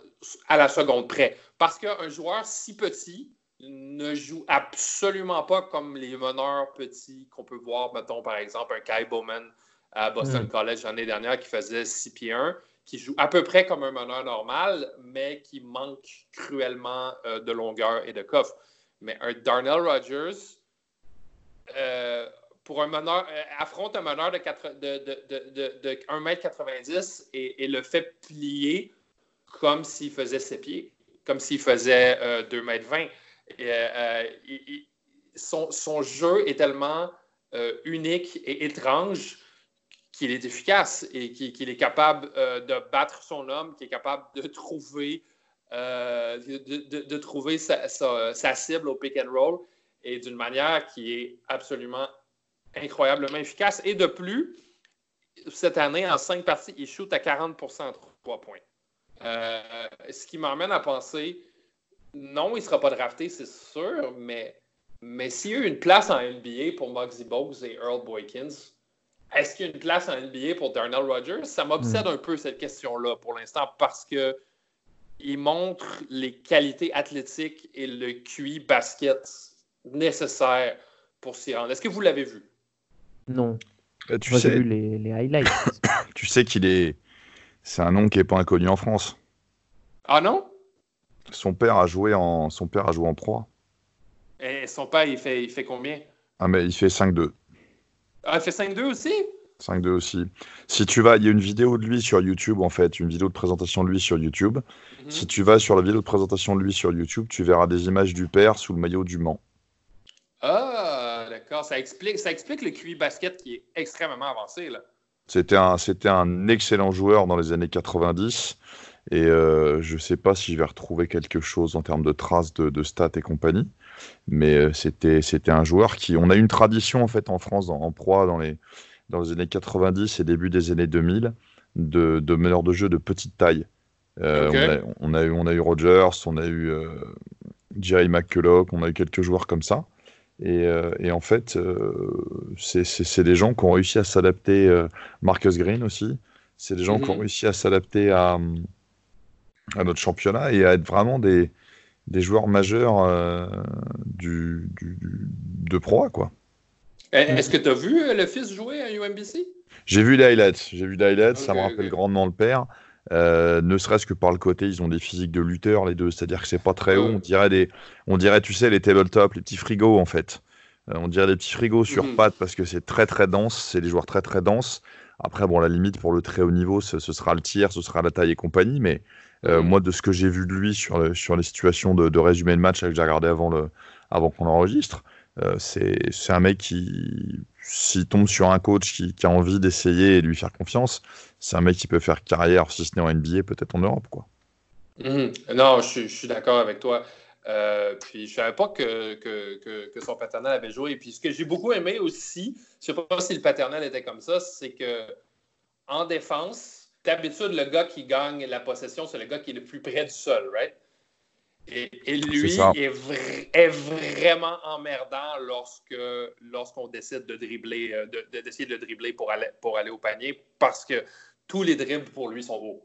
à la seconde près. Parce qu'un joueur si petit ne joue absolument pas comme les meneurs petits qu'on peut voir, mettons, par exemple, un Kai Bowman à Boston hmm. College l'année dernière qui faisait 6 pieds 1, qui joue à peu près comme un meneur normal, mais qui manque cruellement euh, de longueur et de coffre. Mais un Darnell Rogers, euh, pour un meneur, euh, affronte un meneur de, 1m90 et, le fait plier comme s'il faisait ses pieds, comme s'il faisait 2m20. Euh, son, jeu est tellement unique et étrange qu'il est efficace et qu'il est capable de battre son homme, qu'il est capable de trouver euh, de, trouver sa, cible au pick and roll et d'une manière qui est absolument incroyablement efficace. Et de plus, cette année, en cinq parties, il shoot à 40 en trois points. Euh, ce qui m'emmène à penser, non, il ne sera pas drafté, c'est sûr, mais, mais s'il y a eu une place en NBA pour Muggsy Bogues et Earl Boykins, est-ce qu'il y a une place en NBA pour Darnell Rogers? Ça m'obsède hmm. un peu cette question-là pour l'instant parce que il montre les qualités athlétiques et le QI basket nécessaire pour s'y rendre. Est-ce que vous l'avez vu? Non. Euh, tu sais... vu les, highlights. tu sais qu'il est. C'est un nom qui n'est pas inconnu en France. Ah non? Son père a joué en, son père a joué en proie. Et son père, il fait, il fait combien? Ah, mais il fait 5-2. Ah, il fait 5-2 aussi? 5-2 aussi. Si tu vas, il y a une vidéo de lui sur YouTube, en fait, une vidéo de présentation de lui sur YouTube. Mhm. Si tu vas sur la vidéo de présentation de lui sur YouTube, tu verras des images du père sous le maillot du Mans. Ah, d'accord. Ça explique, ça explique le QI basket qui est extrêmement avancé, là. C'était un, c'était un excellent joueur dans les années 90. Et euh, je ne sais pas si je vais retrouver quelque chose en termes de traces de, stats et compagnie. Mais euh, c'était, c'était un joueur qui. On a une tradition, en fait, en France, en proie, dans les dans les années 90 et début des années 2000 de, de meneurs de jeu de petite taille. Euh, on, a, eu, on a eu Rogers, on a eu euh, Jerry McCulloch, on a eu quelques joueurs comme ça. Et, euh, et en fait, c'est des gens qui ont réussi à s'adapter. Marcus Green aussi. C'est des gens qui ont mhm. réussi à s'adapter à, à, notre championnat et à être vraiment des, des joueurs majeurs du, du, de proie, quoi. Est-ce que tu as vu le fils jouer à UMBC? J'ai vu les J'ai vu les ça me rappelle grandement le père. Euh, ne serait-ce que par le côté, ils ont des physiques de lutteurs, les deux. C'est-à-dire que c'est pas très haut. On dirait, des, on dirait, tu sais, les tabletop, les petits frigos, en fait. Euh, on dirait des petits frigos sur mhm. pattes parce que c'est très, très dense. C'est des joueurs très, très denses. Après, bon, la limite pour le très haut niveau, ce, sera le tir, ce sera la taille et compagnie. Mais euh, moi, de ce que j'ai vu de lui sur, sur les situations de, de résumé de match que j'ai regardé avant, le, avant qu'on enregistre, c'est un mec qui, s'il tombe sur un coach qui, qui a envie d'essayer et de lui faire confiance, c'est un mec qui peut faire carrière, si ce n'est en NBA, peut-être en Europe. Quoi. Mhm. Non, je, suis d'accord avec toi. Euh, puis je ne savais pas que, que, que, son paternel avait joué. Puis ce que j'ai beaucoup aimé aussi, je ne sais pas si le paternel était comme ça, c'est que en défense, d'habitude, le gars qui gagne la possession, c'est le gars qui est le plus près du sol, right? Et, lui est, vraiment emmerdant lorsque lorsqu'on décide de dribbler, euh, d'essayer de, le dribbler pour aller, pour aller au panier parce que tous les dribbles pour lui sont hauts.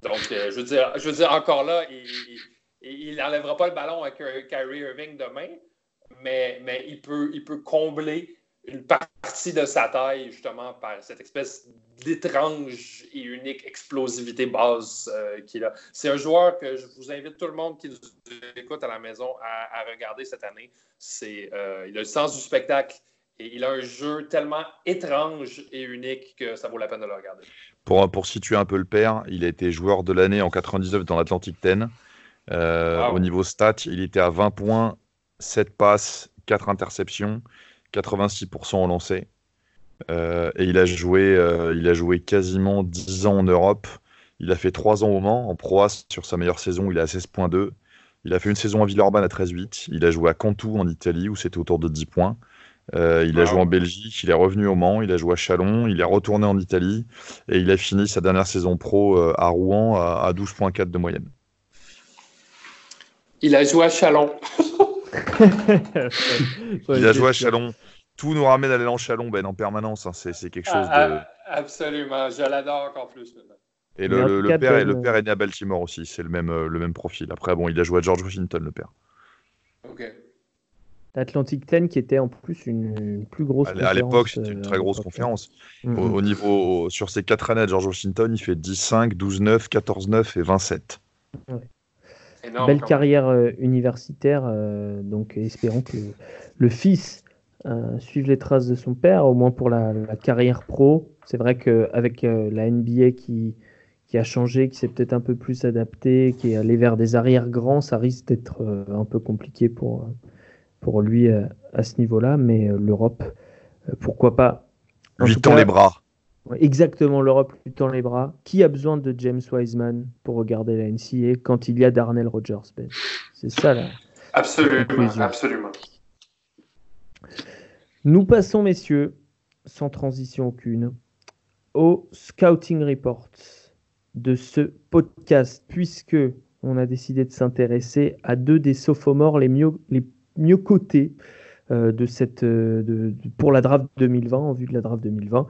Donc, euh, je, veux dire, je veux dire, encore là, il n'enlèvera pas le ballon avec Kyrie Irving demain, mais, mais il, peut, il peut combler une partie de sa taille, justement, par cette espèce d'étrange et unique explosivité base euh, qu'il a. C'est un joueur que je vous invite tout le monde qui nous écoute à la maison à, regarder cette année. Euh, il a le sens du spectacle et il a un jeu tellement étrange et unique que ça vaut la peine de le regarder. Pour, pour situer un peu le père, il a été joueur de l'année en 99 dans l'Atlantic 10. Euh, au niveau stats, il était à 20 points, 7 passes, 4 interceptions. 86% au lancé. Euh, et il a, joué, euh, il a joué quasiment 10 ans en Europe. Il a fait 3 ans au Mans, en Pro sur sa meilleure saison, il est à 16.2. Il a fait une saison à Villeurbanne à 13.8. Il a joué à Cantou en Italie, où c'était autour de 10 points. Euh, il a joué en Belgique, il est revenu au Mans, il a joué à Chalon, il est retourné en Italie et il a fini sa dernière saison pro à Rouen à, à 12.4 de moyenne. Il a joué à Chalon. il a joué à Chalon. Tout nous ramène à l'élan Chalon, Ben, en permanence. Hein. C'est quelque chose ah, de. Ah, absolument, je l'adore encore plus Et le, le, père, le père est né à Baltimore aussi, c'est le même, euh, le même profil. Après, bon, il a joué à George Washington, le père. Ok. L'Atlantic 10 qui était en plus une, plus grosse À l'époque, c'était une très euh, grosse conférence. Mm-hmm. Au, niveau, sur ces quatre années à George Washington, il fait 10-5, 12-9, 14-9 et 27. Ouais. Belle carrière euh, universitaire, euh, donc espérons que le fils euh, suive les traces de son père, au moins pour la, carrière pro. C'est vrai qu'avec la NBA qui, qui a changé, qui s'est peut-être un peu plus adapté, qui est allé vers des arrières grands, ça risque d'être un peu compliqué pour, pour lui à ce niveau-là, mais l'Europe, pourquoi pas. Lui tend les bras. Exactement, l'Europe lui tend les bras. Qui a besoin de James Wiseman pour regarder la NCA quand il y a Darnell Rogers ben, C'est ça là. Absolument, absolument. Nous passons, messieurs, sans transition aucune, au scouting report de ce podcast, puisque on a décidé de s'intéresser à deux des sophomores les mieux, les mieux cotés euh, euh, pour la draft 2020, en vue de la draft 2020.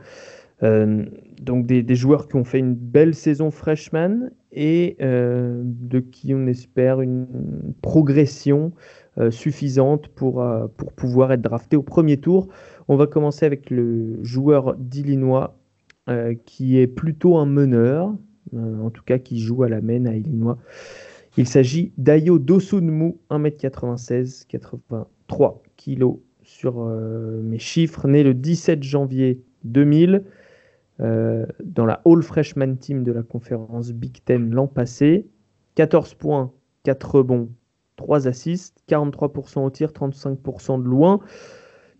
Euh, donc des, joueurs qui ont fait une belle saison freshman et de qui on espère une progression suffisante pour, pour pouvoir être drafté au premier tour. On va commencer avec le joueur d'Illinois qui est plutôt un meneur, en tout cas qui joue à la main à Illinois. Il s'agit d'Ayo Dosunmu, 1m96, 83 kg sur mes chiffres, né le 17 janvier 2000. Euh, dans la All Freshman Team de la conférence Big Ten l'an passé. 14 points, 4 rebonds, 3 assists, 43% au tir, 35% de loin.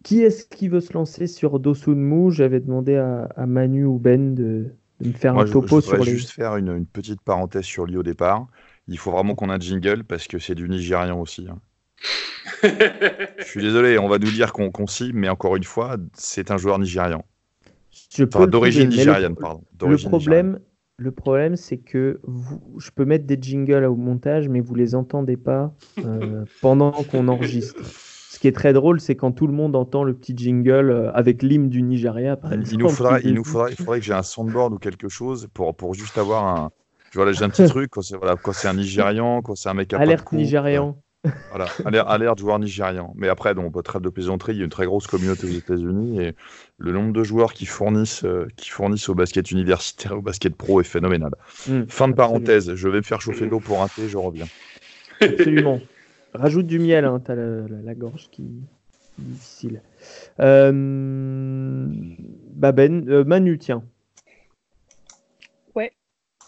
Qui est-ce qui veut se lancer sur Dosunmu J'avais demandé à, Manu ou Ben de, me faire un topo sur les. Je juste faire une, petite parenthèse sur lui au départ. Il faut vraiment qu'on ait un jingle parce que c'est du Nigérian aussi. Hein. je suis désolé, on va nous dire qu'on qu mais encore une fois, c'est un joueur nigérian d'origine nigériane, pardon. Le problème, le problème, c'est que vous, je peux mettre des jingles au montage, mais vous les entendez pas euh, pendant qu'on enregistre. Ce qui est très drôle, c'est quand tout le monde entend le petit jingle euh, avec l'hymne du Nigeria. Par il, nous faudra, il nous faudra, il faudrait que j'ai un soundboard ou quelque chose pour, pour juste avoir un. Tu vois, là, j'ai un petit truc, quand c'est voilà, un Nigérian, quand c'est un mec à Alerte Nigérian. voilà, a l'air de joueur nigérian. Mais après, donc, trêve de plaisanterie, il y a une très grosse communauté aux États-Unis et le nombre de joueurs qui fournissent, euh, qui fournissent au basket universitaire, au basket pro est phénoménal. Hmm, fin de parenthèse, je vais me faire chauffer l'eau pour un thé, je reviens. Absolument. Rajoute du miel, hein, t'as la, gorge qui est difficile. Euh... Bah ben, euh, Manu, tiens.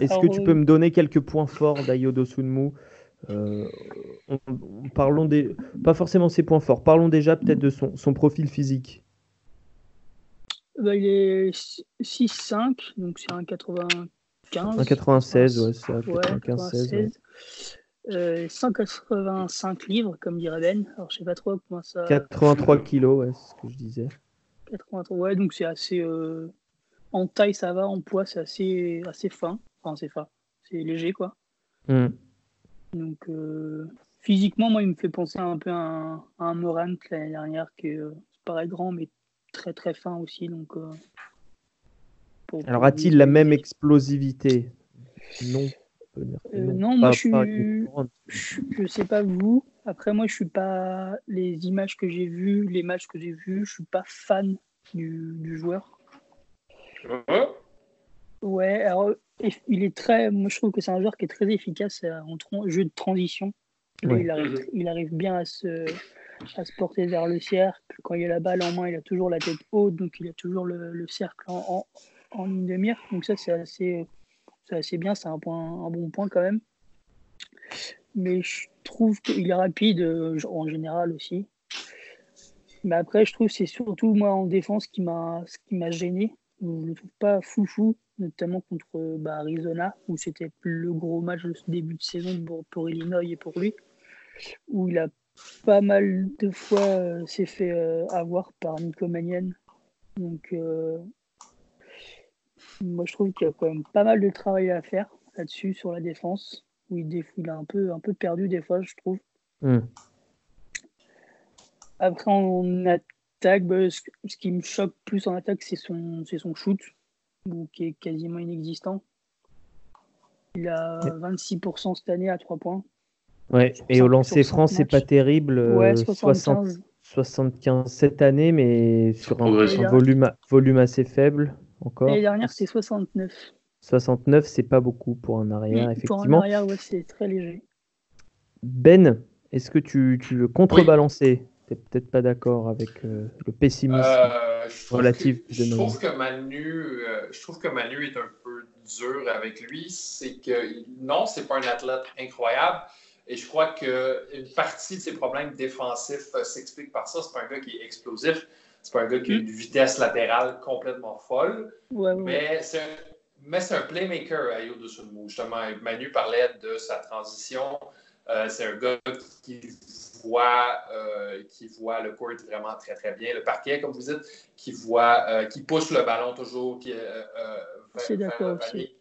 Est-ce que tu peux me donner quelques points forts d'Ayodo Sunmu euh, parlons des, pas forcément ses points forts. Parlons déjà peut-être de son, son, profil physique. Bah, il est 6-5, donc c'est un 95. Un 96, ouais, c'est ouais, 95, 185 livres, comme dirait Ben. Alors je sais pas trop comment ça. 83 kilos, ouais, c'est ce que je disais. 83, ouais, donc c'est assez. Euh, en taille, ça va, en poids, c'est assez, assez fin. Enfin, c'est léger, quoi. Hmm. Donc, euh, physiquement, moi, il me fait penser un peu à un, Morant l'année dernière, qui est euh, pareil grand, mais très très fin aussi. Donc, euh, Alors, a-t-il la même explosivité? Non. non, moi, je suis. Je, sais pas vous. Après, moi, je suis pas. Les images que j'ai vues, les matchs que j'ai vus, je suis pas fan du, du joueur. Ouais, alors il est très. Moi, je trouve que c'est un joueur qui est très efficace euh, en jeu de transition. Il, arrive, il, arrive, bien à se, à se porter vers le cercle. Quand il a la balle en main, il a toujours la tête haute, donc il a toujours le, le cercle en, en, ligne de mire. Donc ça, c'est assez, assez bien. C'est un, point, un bon point quand même. Mais je trouve qu'il est rapide euh, en général aussi. Mais après, je trouve que c'est surtout moi en défense qui m'a gêné. Je ne le trouve pas foufou notamment contre bah, Arizona, où c'était le gros match de ce début de saison pour, Illinois et pour lui, où il a pas mal de fois euh, s'est fait euh, avoir par Nico Magnan. Donc, euh, moi, je trouve qu'il y a quand même pas mal de travail à faire là-dessus, sur la défense, où il, il a un peu, un peu perdu des fois, je trouve. Hmm. Après, en attaque, bah, ce, qui me choque plus en attaque, c'est son, son shoot qui est quasiment inexistant. Il a 26% cette année à 3 points. Ouais, et au lancer franc, c'est pas terrible. Ouais, 75. 75 cette année, mais sur un, volume, volume assez faible encore. L'année dernière, c'est 69. 69, c'est pas beaucoup pour un arrière, effectivement. Pour un arrière, ouais, c'est très léger. Ben, est-ce que tu, tu veux contrebalancer? Tu peut-être pas d'accord avec euh, le pessimisme euh, je trouve que Manu, euh, je trouve que Manu est un peu dur avec lui. C'est que non, c'est pas un athlète incroyable. Et je crois qu'une partie de ses problèmes défensifs euh, s'explique par ça. C'est pas un gars qui est explosif. C'est pas un gars qui a hmm. une vitesse latérale complètement folle. Mais c'est un, playmaker à Yodo Justement, Manu parlait de sa transition. Euh, c'est un gars qui voit, euh, qui voit le court vraiment très, très bien. Le parquet, comme vous dites, qui voit, euh, qui pousse le ballon toujours. Qui, d'accord aussi.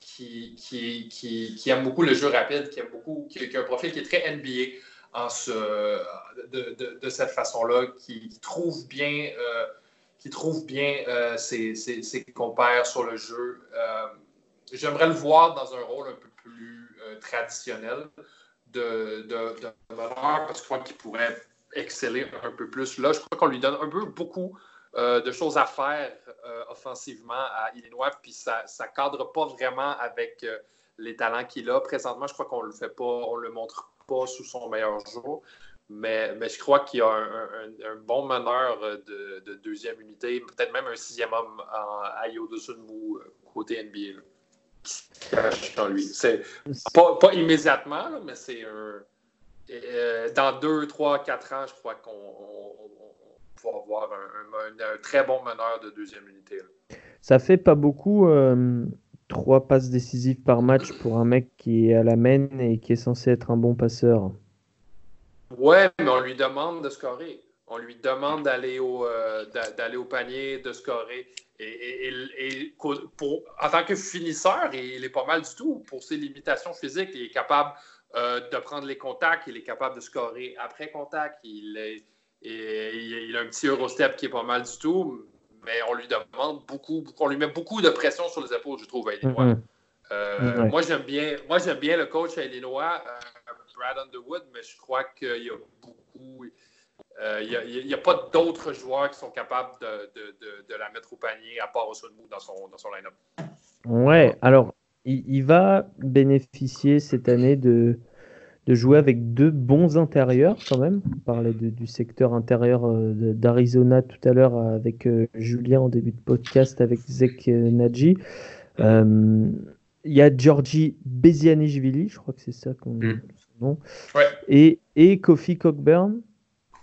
Qui, qui, qui, aime beaucoup le jeu rapide, qui, aime beaucoup, qui, a un profil qui est très NBA en ce, de, de, cette façon-là, qui, trouve bien, qui trouve bien ses, ses, ses, compères sur le jeu. J'aimerais le voir dans un rôle un peu plus traditionnel de, de, parce que je crois qu'il pourrait exceller un peu plus. Là, je crois qu'on lui donne un peu beaucoup euh, de choses à faire euh, offensivement à Illinois, puis ça ne cadre pas vraiment avec euh, les talents qu'il a. Présentement, je crois qu'on le fait pas, on le montre pas sous son meilleur jour. Mais, je crois qu'il y a un, bon meneur de, deuxième unité, peut-être même un sixième homme à Yodo Sunmu côté NBA lui. C'est pas, pas, immédiatement, mais c'est un. Euh, dans deux, trois, quatre ans, je crois qu'on va avoir un, très bon meneur de deuxième unité. Ça fait pas beaucoup, euh, trois passes décisives par match pour un mec qui est à la main et qui est censé être un bon passeur. Ouais, mais on lui demande de scorer. On lui demande d'aller au, euh, d'aller au panier, de scorer. Et, pour, en tant que finisseur, il est pas mal du tout. Pour ses limitations physiques, il est capable euh, de prendre les contacts, il est capable de scorer après contact. Il, est, il, a un petit Eurostep qui est pas mal du tout, mais on lui demande beaucoup, on lui met beaucoup de pression sur les épaules, je trouve, à Illinois. Mm-hmm. Euh, moi, j'aime bien, moi, j'aime bien le coach à Illinois Brad Underwood, mais je crois qu'il y a beaucoup. Euh, il n'y a, pas d'autres joueurs qui sont capables de, la mettre au panier à part Oswald dans son, dans son line-up. Ouais, alors il, va bénéficier cette année de, de jouer avec deux bons intérieurs quand même. On parlait du secteur intérieur euh, d'Arizona tout à l'heure avec euh, Julien en début de podcast avec Zek Nadji. Il y a Georgi Bezianishvili, je crois que c'est ça qu'on mm. son nom, et, et Kofi Cockburn, euh,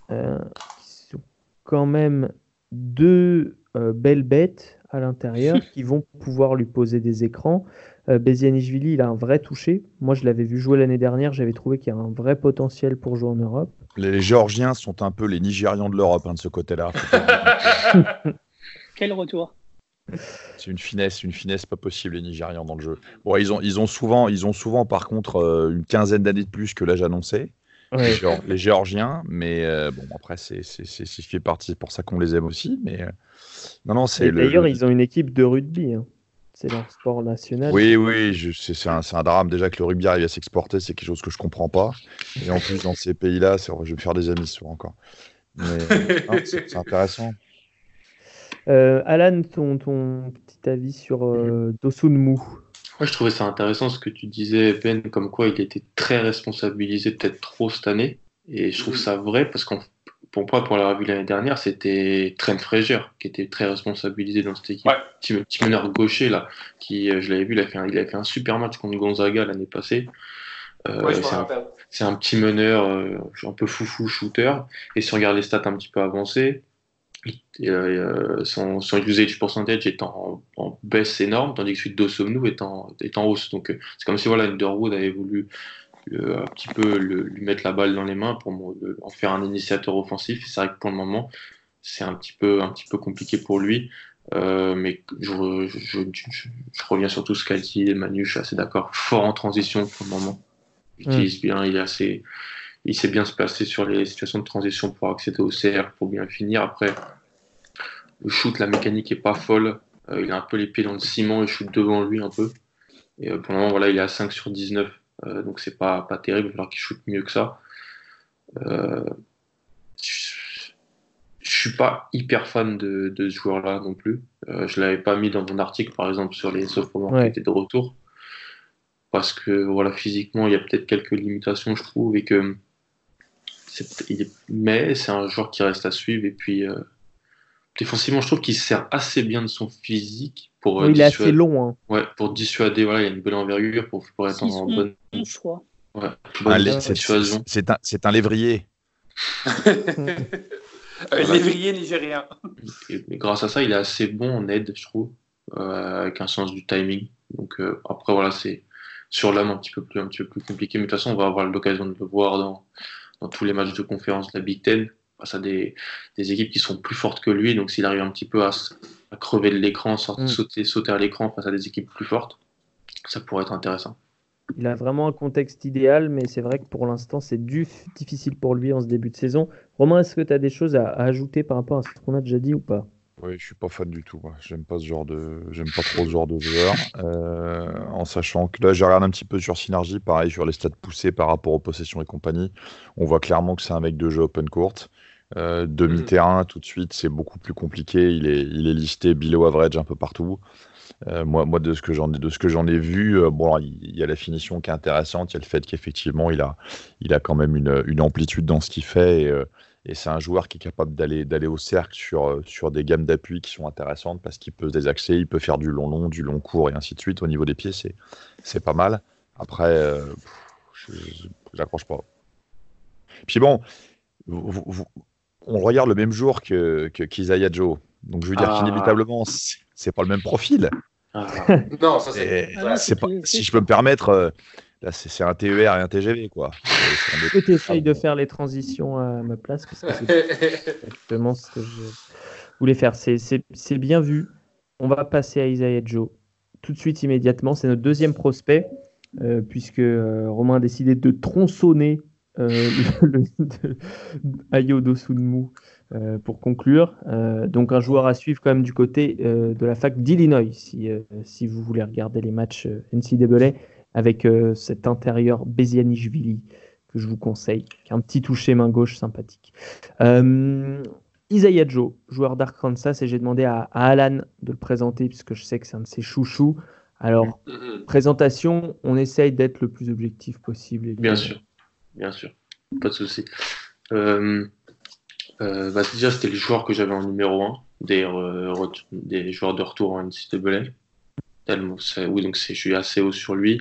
qui sont quand même deux euh, belles bêtes à l'intérieur qui vont pouvoir lui poser des écrans. Euh, Bezianishvili, il a un vrai toucher. Moi, je l'avais vu jouer l'année dernière. J'avais trouvé qu'il y a un vrai potentiel pour jouer en Europe. Les Géorgiens sont un peu les Nigérians de l'Europe hein, de ce côté-là. Quel retour c'est une finesse, une finesse pas possible les Nigérians dans le jeu. Bon, ils ont, ils ont souvent, ils ont souvent par contre une quinzaine d'années de plus que l'âge annoncé les, Géorgiens, mais euh, bon, après, c'est fait partie, pour ça qu'on les aime aussi. Mais euh, non, non, c'est. D'ailleurs, ils ont une équipe de rugby. Hein. C'est leur sport national. Oui, oui, c'est un, un, drame déjà que le rugby arrive à s'exporter, c'est quelque chose que je comprends pas. Et en plus, dans ces pays-là, je vais me faire des amis souvent encore. c'est intéressant. Euh, Alan, ton, ton, petit avis sur euh, Dosunmu? Moi, je trouvais ça intéressant ce que tu disais, Ben, comme quoi il était très responsabilisé, peut-être trop cette année. Et je trouve ça vrai parce qu'on pour moi, pour l'avoir vu l'année dernière, c'était Trent Frazier qui était très responsabilisé dans cette équipe. Petit, meneur gaucher, là, qui, euh, je l'avais vu, il a, fait un, il a fait un super match contre Gonzaga l'année passée. Euh, c'est un, petit meneur, euh, un peu foufou shooter. Et si on regarde les stats un petit peu avancées, euh, son, son, usage percentage est en, baisse énorme, tandis que celui de est en, est en hausse. Donc euh, c'est comme si voilà, Underwood avait voulu euh, un petit peu lui mettre la balle dans les mains pour en faire un initiateur offensif. C'est vrai que pour le moment, c'est un petit peu, un petit peu compliqué pour lui. mais je, je, je, reviens sur tout ce qu'a dit Manu, je suis assez d'accord. Fort en transition pour le moment. Il utilise bien, il est assez il sait bien se placer sur les situations de transition pour accéder au cercle, pour bien finir. Après, le shoot, la mécanique est pas folle. Euh, il a un peu les pieds dans le ciment, il shoot devant lui un peu. Et euh, pour le moment, voilà, il est à 5 sur 19. Euh, donc c'est pas, pas terrible, alors qu'il shoot mieux que ça. je suis pas hyper fan de, ce joueur-là non plus. je l'avais pas mis dans mon article, par exemple, sur les sophomores qui étaient de retour. Parce que voilà, physiquement, il y a peut-être quelques limitations, je trouve, et que mais c'est un joueur qui reste à suivre. Et puis, euh, défensivement, je trouve qu'il sert assez bien de son physique pour. Euh, il est assez long. Hein. Ouais, pour dissuader. Voilà, il a une bonne envergure pour, pour être en, bonne. Ouais, c'est un, un, lévrier. un lévrier nigérien. Et, grâce à ça, il est assez bon en aide, je trouve, euh, avec un sens du timing. Donc après, voilà, c'est sur l'âme un petit peu plus un petit peu plus compliqué. Mais de toute façon, on va avoir l'occasion de le voir dans dans tous les matchs de conférence de la Big Ten face à des, équipes qui sont plus fortes que lui. Donc s'il arrive un petit peu à, crever de l'écran, mm. sauter, sauter à l'écran face à des équipes plus fortes, ça pourrait être intéressant. Il a vraiment un contexte idéal, mais c'est vrai que pour l'instant, c'est difficile pour lui en ce début de saison. Romain, est-ce que tu as des choses à, ajouter par rapport à ce qu'on a déjà dit ou pas? Oui, je suis pas fan du tout. J'aime pas ce genre de, j'aime pas trop ce genre de joueur. Euh, en sachant que là, je regarde un petit peu sur Synergie, pareil sur les stats poussés par rapport aux possessions et compagnie. On voit clairement que c'est un mec de jeu open court. Euh, demi-terrain, mm. tout de suite, c'est beaucoup plus compliqué. Il est, il est listé below average un peu partout. Euh, moi, moi, de ce que j'en ai, de ce que j'en ai vu, bon, il y a la finition qui est intéressante. Il y a le fait qu'effectivement, il a, il a quand même une, une amplitude dans ce qu'il fait. Et, et c'est un joueur qui est capable d'aller, d'aller au cercle sur, euh, sur des gammes d'appui qui sont intéressantes parce qu'il peut se désaxer, il peut faire du long long, du long court et ainsi de suite. Au niveau des pieds, c'est, c'est pas mal. Après, euh, j'accroche pas. Puis bon, on regarde le même jour que, que qu'Isaiah Joe. Donc je veux dire ah. qu'inévitablement, c'est, c'est pas le même profil. Ah. non, ça c'est. c'est pas, si je peux me permettre, euh, Là, c'est un TER et un TGV, quoi. Tu essayes de faire les transitions à ma place, parce que c'est exactement ce que je voulais faire. C'est bien vu. On va passer à Isaiah Joe tout de suite, immédiatement. C'est notre deuxième prospect, euh, puisque euh, Romain a décidé de tronçonner euh, le, Ayo Dosunmu euh, pour conclure. donc un joueur à suivre quand même du côté de la fac d'Illinois, si, si vous voulez regarder les matchs NCAA avec euh, cet intérieur Bézianishvili que je vous conseille, qui a un petit toucher main gauche sympathique. Euh, Isaiah Joe, joueur d'Arkansas, et j'ai demandé à, Alan de le présenter puisque je sais que c'est un de ses chouchous. Alors, mm-hmm. présentation, on essaye d'être le plus objectif possible. Bien sûr, bien sûr, pas de souci. Euh, euh, bah, déjà, c'était le joueur que j'avais en numéro 1 des, des joueurs de retour en NCAA. Oui, donc je suis assez haut sur lui.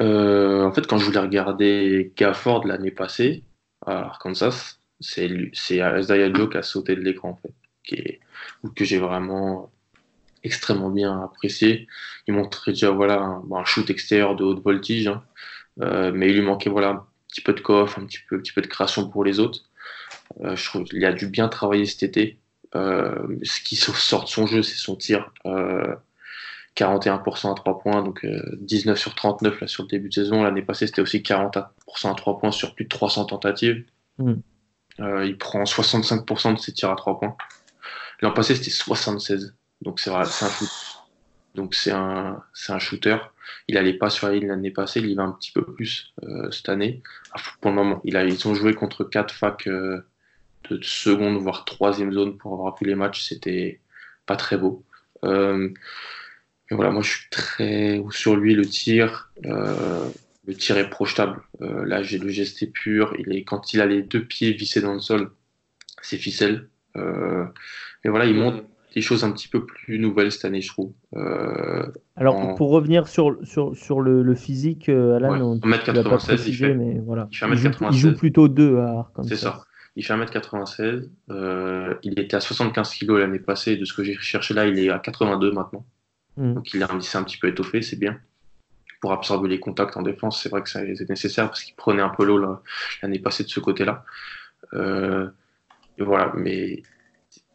Euh, en fait, quand je voulais regarder Gafford l'année passée à Arkansas, c'est Isaiah Joe qui a sauté de l'écran, en fait, qui que j'ai vraiment extrêmement bien apprécié. Il montrait déjà voilà, un, shoot extérieur de haute voltige, hein. euh, mais il lui manquait voilà, un petit peu de coffre, un petit peu, un petit peu de création pour les autres. Euh, je trouve qu'il a dû bien travailler cet été. ce qui sort de son jeu, c'est son tir. 41% à 3 points, donc 19 euh, sur 39 là, sur le début de saison. L'année passée, c'était aussi 40% à 3 points sur plus de 300 tentatives. Mm. Euh, il prend 65% de ses tirs à 3 points. L'an passé, c'était 76. Donc c'est un shoot. Donc c'est un, un shooter. Il n'allait pas sur la ligne l'année passée, il y va un petit peu plus euh, cette année. pour le moment, il a, ils ont joué contre 4 facs de seconde, voire troisième zone pour avoir vu les matchs. C'était pas très beau. Euh, voilà, moi je suis très sur lui le tir. Euh, le tir est projetable. Euh, là, j'ai le geste est pur. Il est quand il a les deux pieds vissés dans le sol, c'est ficelle. Euh, mais voilà, il montre des choses un petit peu plus nouvelles cette année, je trouve. Alors, pour revenir sur, sur, sur le, physique, Alan, on, 1m96, il fait, mais voilà. il, joue, il joue, plutôt 2 à C'est ça. Il fait 1m96. il était à 75 kg l'année passée. De ce que j'ai cherché là, il est à 82 maintenant. Mm. Donc il s'est un petit peu étoffé, c'est bien. Pour absorber les contacts en défense, c'est vrai que c'est nécessaire parce qu'il prenait un peu l'eau l'année passée de ce côté-là. Euh, voilà, mais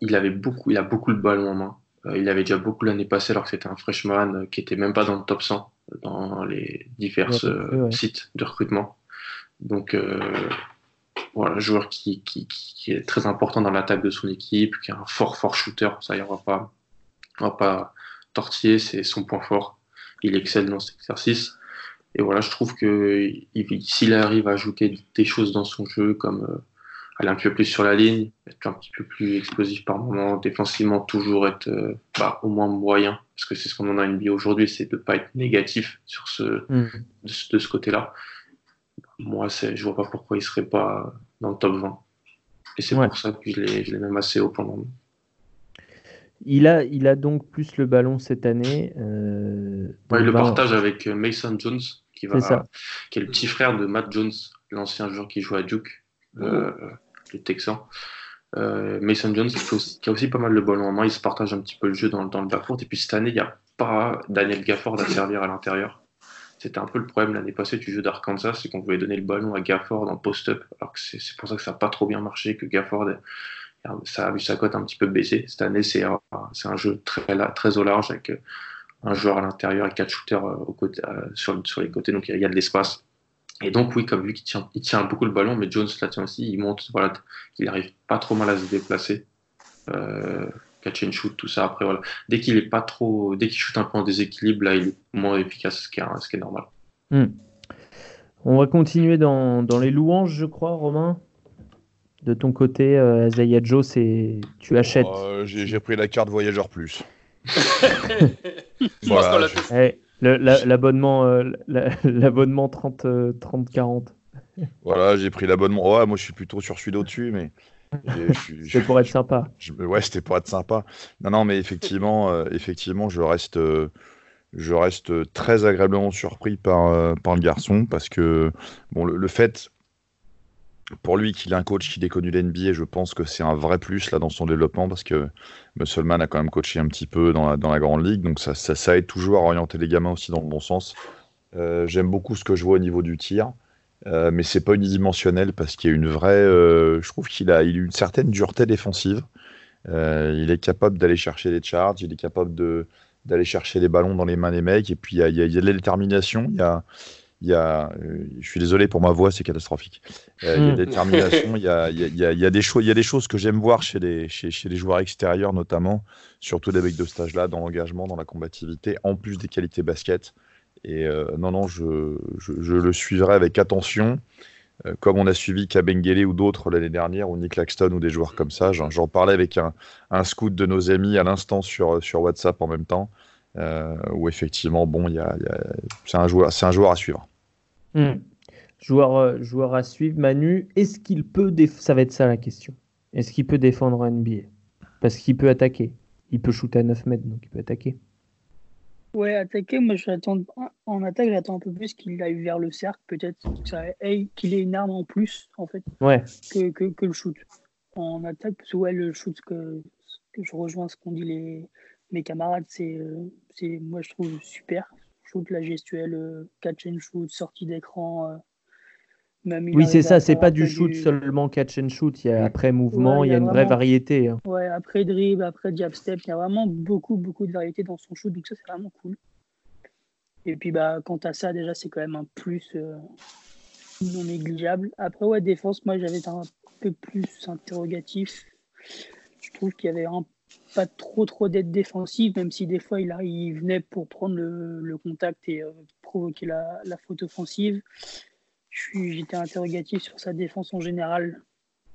il avait beaucoup, il a beaucoup le ballon en main. Euh, il avait déjà beaucoup l'année passée alors que c'était un freshman qui était même pas dans le top 100 dans les divers euh, sites de recrutement. Donc voilà, joueur qui, qui, est très important dans l'attaque de son équipe, qui est un fort fort shooter. Ça, y pas, on va pas Tortier, c'est son point fort. Il excelle dans cet exercice. Et voilà, je trouve que s'il arrive à ajouter des choses dans son jeu, comme euh, aller un peu plus sur la ligne, être un petit peu plus explosif par moment, défensivement toujours être euh, bah, au moins moyen, parce que c'est ce qu'on en a une vie aujourd'hui, c'est de ne pas être négatif sur ce, mm. de, ce côté-là. Moi, je ne vois pas pourquoi il ne serait pas dans le top 20. Et c'est pour ça que je l'ai même assez haut pendant. Il a, il a donc plus le ballon cette année. Euh, il le partage avec euh, Mason Jones, qui, va, qui est le petit frère de Matt Jones, l'ancien joueur qui joue à Duke, euh, le Texan. Mason Jones qui a, aussi, pas mal le ballon en main, il se partage un petit peu le jeu dans, dans le backcourt. Et puis cette année, il n'y a pas Daniel Gafford à servir à l'intérieur. C'était un peu le problème l'année passée du jeu d'Arkansas, c'est qu'on voulait donner le ballon à Gafford en post-up, alors que c'est pour ça que ça n'a pas trop bien marché, que Gafford ça a vu sa cote un petit peu baisser. Cette année, c'est un, jeu très, très au large avec euh, un joueur à l'intérieur et quatre shooters euh, euh, sur, les côtés, donc il y a de l'espace. Et donc, oui, comme vu qu'il tient, il tient beaucoup le ballon, mais Jones la tient aussi, il monte, voilà, il arrive pas trop mal à se déplacer. catch and shoot, tout ça. Après, voilà. Dès qu'il est pas trop, dès qu'il shoot un peu en déséquilibre, là, il est moins efficace, ce qui est, normal. Hmm. On va continuer dans, les louanges, je crois, Romain. De ton côté, euh, Joe, c'est tu achètes. Oh, j'ai pris la carte voyageur plus. Eh, l'abonnement euh, l'abonnement 30 30 40. Voilà, j'ai pris l'abonnement. moi je suis plutôt sur celui d'au-dessus mais c'est pour être sympa. ouais, c'était pour être sympa. Non non, mais effectivement euh, effectivement, je reste euh, je reste très agréablement surpris par, euh, par le garçon parce que bon le fait pour lui, qu'il ait un coach qui ait connu l'NBA, je pense que c'est un vrai plus là dans son développement parce que Musselman a quand même coaché un petit peu dans la, dans la grande ligue, donc ça, ça, aide toujours à orienter les gamins aussi dans le bon sens. Euh, j'aime beaucoup ce que je vois au niveau du tir, euh, mais c'est pas unidimensionnel parce qu'il y a une vraie. Euh, je trouve qu'il a, il a une certaine dureté défensive. il est capable d'aller chercher les charges, il est capable d'aller chercher les ballons dans les mains des mecs, et puis il y a, y a de la détermination, il y a il y a, euh, je suis désolé pour ma voix, c'est catastrophique. Euh, il y a des il y a, il y a, il y a des choses, il y a des choses que j'aime voir chez les, chez, chez, les joueurs extérieurs notamment, surtout des mecs de stage là, dans l'engagement, dans la combativité, en plus des qualités basket. Et euh, non, non, je, je, je, le suivrai avec attention. euh, comme on a suivi Kabengele ou d'autres l'année dernière, ou Nick Laxton ou des joueurs comme ça. J'en parlais avec un, un, scout de nos amis à l'instant sur, sur WhatsApp en même temps, où effectivement, bon, y a, y a, c'est un, joueur, un joueur à suivre. Mmh. Joueur, euh, joueur à suivre, Manu, est-ce qu'il peut, déf... ça va être ça la question, est-ce qu'il peut défendre en NBA Parce qu'il peut attaquer, il peut shooter à 9 mètres, donc il peut attaquer. Ouais, attaquer, moi j'attends en attaque, j'attends un peu plus qu'il aille vers le cercle, peut-être qu'il ait une arme en plus en fait ouais. que, que, que, le shoot. En attaque, parce que ouais, le shoot que, que je rejoins ce qu'ont dit les, mes camarades, c'est c'est moi je trouve super. Shoot, la gestuelle, euh, catch and shoot, sortie d'écran. Euh, oui, c'est ça, c'est pas du shoot du... seulement catch and shoot. Il y a après mouvement, ouais, il y a, il y a une vraiment... vraie variété. Hein. Ouais, après dribble, après jab step, il y a vraiment beaucoup, beaucoup de variété dans son shoot, donc ça c'est vraiment cool. Et puis bah, quant à ça, déjà c'est quand même un plus euh, non négligeable. Après, ouais, défense, moi j'avais un peu plus interrogatif. Je trouve qu'il y avait un, pas trop trop d'aide défensive, même si des fois il, a, il venait pour prendre le, le contact et euh, provoquer la, la faute offensive j'étais interrogatif sur sa défense en général,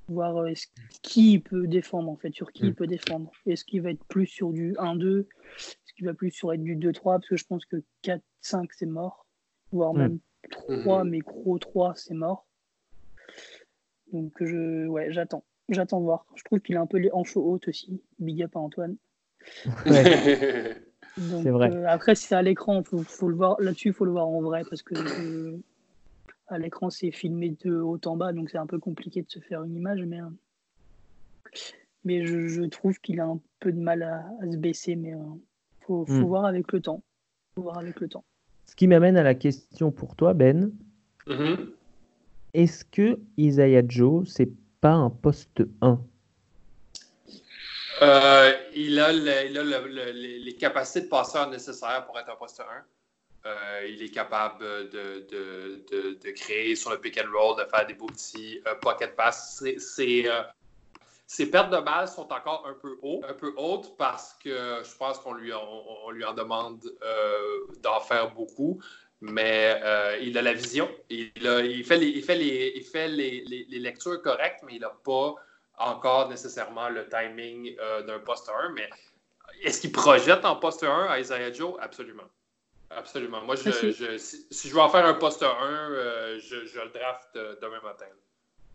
voir euh, qui peut défendre en fait, sur qui mm. il peut défendre. Est-ce qu'il va être plus sur du 1-2 Est-ce qu'il va plus sur être du 2-3 Parce que je pense que 4-5 c'est mort, voire mm. même 3, mais gros 3 c'est mort. Donc je, ouais, j'attends, j'attends de voir. Je trouve qu'il a un peu les hanches hautes aussi. Big up à Antoine. Ouais. Donc, c'est vrai. Euh, après, si c'est à l'écran, faut, faut le voir là-dessus, il faut le voir en vrai parce que euh, à l'écran c'est filmé de haut en bas, donc c'est un peu compliqué de se faire une image, mais, mais je, je trouve qu'il a un peu de mal à, à se baisser, mais il euh, faut, faut mm. voir avec le temps. Faut voir avec le temps. Ce qui m'amène à la question pour toi, Ben. Mm -hmm. Est-ce que Isaiah Joe, c'est pas un poste 1 euh, il a, les capacités de passeur nécessaires pour être un poste 1. Euh, il est capable de, créer sur le pick and roll, de faire des beaux petits euh, pocket pass. Ses, pertes de balles sont encore un peu, haut, un peu hautes parce que je pense qu'on lui, en demande d'en faire beaucoup. Mais il a la vision. Il, a, il fait, les, il fait, les, il fait les, les, les lectures correctes, mais il n'a pas encore nécessairement le timing d'un poste 1. Mais est-ce qu'il projette en poste 1 à Isaiah Joe? Absolument. Absolument. Moi, je, je, si, si, je veux en faire un poste 1, euh, je, je, le draft euh, demain matin.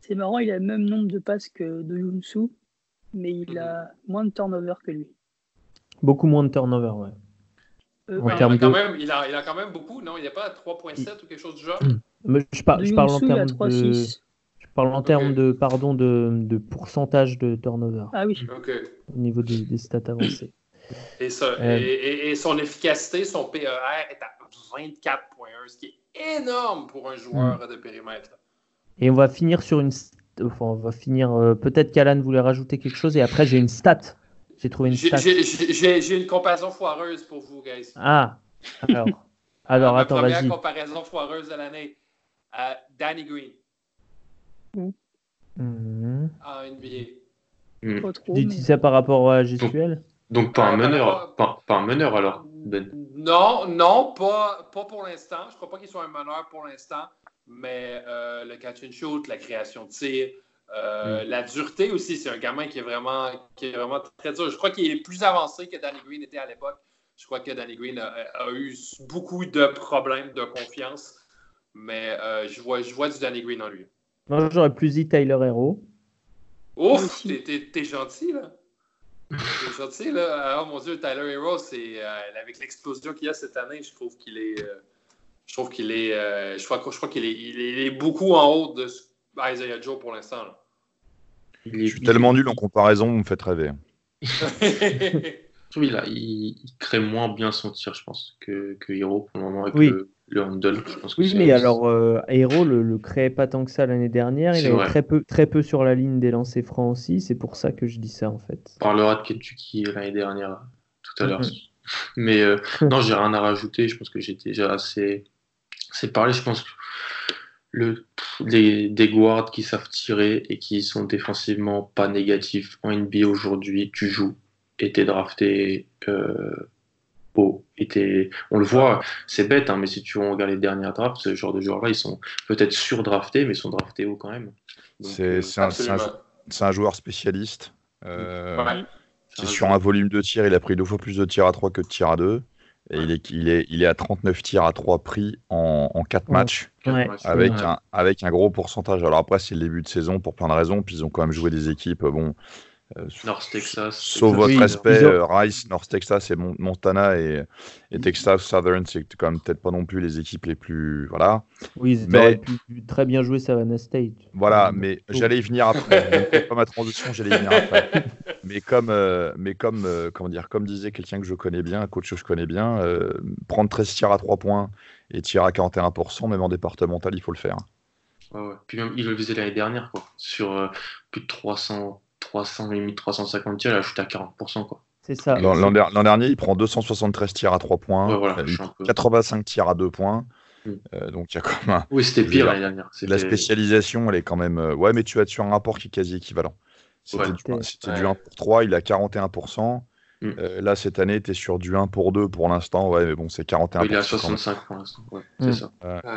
C'est marrant, il a le même nombre de passes que de Yunsu, mais il mm -hmm. a moins de turnover que lui. Beaucoup moins de turnover, ouais. Euh, ouais, il, a quand même, il, a, il, a quand même beaucoup, non? Il n'y a pas 3.7 il... ou quelque chose du genre? Mais je, par, je parle en termes de... Je parle en termes okay. de, pardon, de, de, pourcentage de turnover. Ah oui. Okay. Au niveau des, des stats avancées. Et, ça, euh, et, et, son efficacité, son PER est à 24.1, ce qui est énorme pour un joueur mm. de périmètre. Et on va finir sur une. Enfin, on va finir. Euh, Peut-être qu'Alan voulait rajouter quelque chose et après j'ai une stat. J'ai trouvé une stat. J'ai une comparaison foireuse pour vous, guys. Ah, alors. alors, Ma attends, vas-y. Première comparaison foireuse de l'année. Euh, Danny Green. Mm. Mm. En NBA. Mm. Pas trop, Dis-tu mais... ça par rapport à gestuelle? Donc pas un meneur, pas, pas, un meneur alors, Ben. Non, non, pas, pas pour l'instant. Je ne crois pas qu'il soit un meneur pour l'instant, mais euh, le catch and shoot, la création de tir, euh, mm. la dureté aussi, c'est un gamin qui est vraiment, qui est vraiment très dur. Je crois qu'il est plus avancé que Danny Green était à l'époque. Je crois que Danny Green a, a, eu beaucoup de problèmes de confiance, mais euh, je, vois, je vois du Danny Green en lui. Moi, j'aurais plus dit Tyler Hero. Ouf, t'es gentil là. C'est gentil, là. Oh mon Dieu, Tyler Hero, c'est euh, avec l'explosion qu'il y a cette année, je trouve qu'il est. Euh, je trouve qu'il est. Euh, je crois, je crois qu'il est, il est, il est, beaucoup en haut de Isaiah Joe pour l'instant. Je suis tellement nul en comparaison, vous me faites rêver. oui, là, il, il, crée moins bien son tir, je pense, que, que Hero pour le moment avec oui. le, le handle. Je pense que oui, mais alors euh, Hero le, le créait pas tant que ça l'année dernière. Il avait très peu, très peu sur la ligne des lancers francs aussi. C'est pour ça que je dis ça en fait. On parlera de Kentucky l'année dernière, tout à l'heure. Mm -hmm. Mais euh, non, j'ai rien à rajouter. Je pense que j'étais déjà assez, assez parlé. Je pense que le, les, des guards qui savent tirer et qui sont défensivement pas négatifs en NBA aujourd'hui, tu joues et t'es drafté euh, haut et on le voit, c'est bête, hein, mais si tu regardes les dernières drafts, ce genre de joueurs-là, ils sont peut-être surdraftés, mais ils sont draftés haut quand même. C'est un, un, joueur spécialiste. Euh, c'est sur un volume de tir, il a pris deux fois plus de tirs à 3 que de tirs à 2. Et il est, il, est, il est à 39 tirs à 3 pris en, en 4 matchs, avec, un, avec un gros pourcentage. Alors après, c'est le début de saison pour plein de raisons, puis ils ont quand même joué des équipes. Bon, euh, North Texas. Sauf votre respect, euh, Rice, North Texas et Montana et, et, Texas Southern, c'est quand même peut-être pas non plus les équipes les plus. Voilà. Oui, ils mais... pu très bien jouer Savannah State. Voilà, mais j'allais y venir après. pas ma transition, j'allais y venir après. mais comme, euh, mais comme, comment dire, comme disait quelqu'un que je connais bien, un coach que je connais bien, prendre 13 tirs à 3 points et tirer à 41%, même en départemental, il faut le faire. Ouais, ouais. Puis même, il le faisait l'année dernière, quoi. Sur plus de 300 300, limite 350 tirs, il a ajouté à 40%. Quoi. C'est ça. L'an dernier, il prend 273 tirs à 3 points, 85 tirs à 2 points. Mm. Euh, donc il y a quand même Oui, c'était pire l'année dernière. La spécialisation, elle est quand même. Euh, ouais, mais tu as sur un rapport qui est quasi équivalent. C'était du, 1 pour 3, il a 41%. Mm. Euh, là, cette année, tu es sur du 1 pour 2 pour l'instant. Ouais, mais bon, c'est 41%. il est à 65 pour l'instant. Ouais, C'est ça.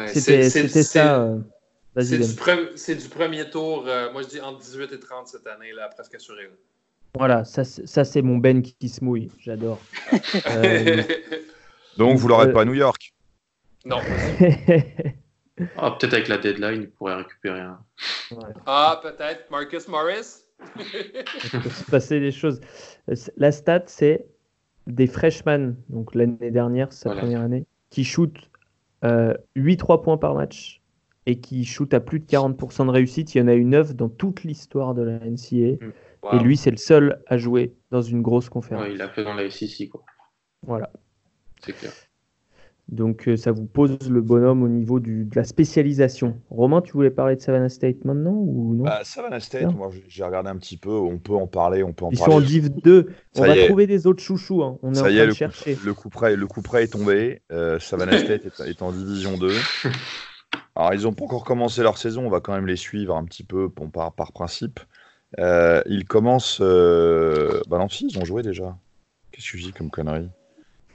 C'était ça. C'est du, premier tour, euh, moi je dis entre 18 et 30 cette année, là, presque assuré. Voilà, ça, ça c'est mon Ben qui, se mouille, j'adore. Euh, Donc vous l'aurez euh, pas à New York Non. ah, peut-être avec la deadline, il pourrait récupérer un. Ah, peut-être. Marcus Morris? Il peut se passer des choses. La stat, c'est des freshmen, donc l'année dernière, sa première année, qui shootent 8-3 points par match et qui shoot à plus de 40% de réussite. Il y en a eu 9 dans toute l'histoire de la NCA. Mm. Et lui, c'est le seul à jouer dans une grosse conférence. il a fait dans la SEC. Quoi. Voilà. C'est clair. Donc euh, ça vous pose le bonhomme au niveau du, de la spécialisation. Romain, tu voulais parler de Savannah State maintenant ou non? Bah, Savannah State, moi j'ai regardé un petit peu, on peut en parler, on peut en Ils parler. sont en Div 2, on va trouver des autres chouchous, hein. on est en train de le chercher. Coup, le, coup près, le coup près est tombé, euh, Savannah State est, est, en Division 2. Alors, ils n'ont pas encore commencé leur saison, on va quand même les suivre un petit peu par, par principe. Euh, ils commencent. Euh... Bah non, si, ils ont joué déjà. Qu'est-ce que je dis comme connerie?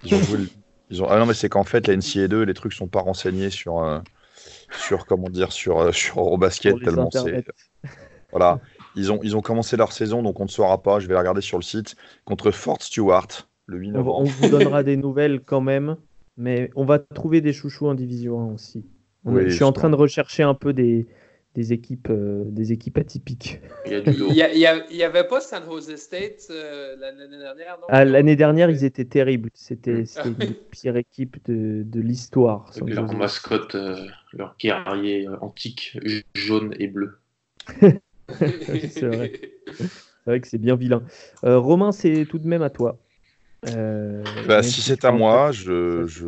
Ils ont joué. Ils ont... Ah non, mais c'est qu'en fait, la NCA 2, les trucs sont pas renseignés sur. Euh, sur comment dire sur euh, sur Eurobasket tellement c'est voilà ils ont ils ont commencé leur saison donc on ne saura pas je vais la regarder sur le site contre Fort Stewart le 8 novembre on vous donnera des nouvelles quand même mais on va trouver des chouchous en division 1 aussi je suis en train de rechercher un peu des, des équipes, euh, des équipes atypiques. Il n'y avait pas San Jose State euh, l'année dernière, non? Ah, l'année dernière, ils étaient terribles. C'était une des pires équipes de, de l'histoire. Leur mascotte, euh, leur guerrier antique, jaune et bleu. c'est vrai. Vrai que c'est bien vilain. Romain, c'est tout de même à toi. Bah, si c'est à moi, je, je...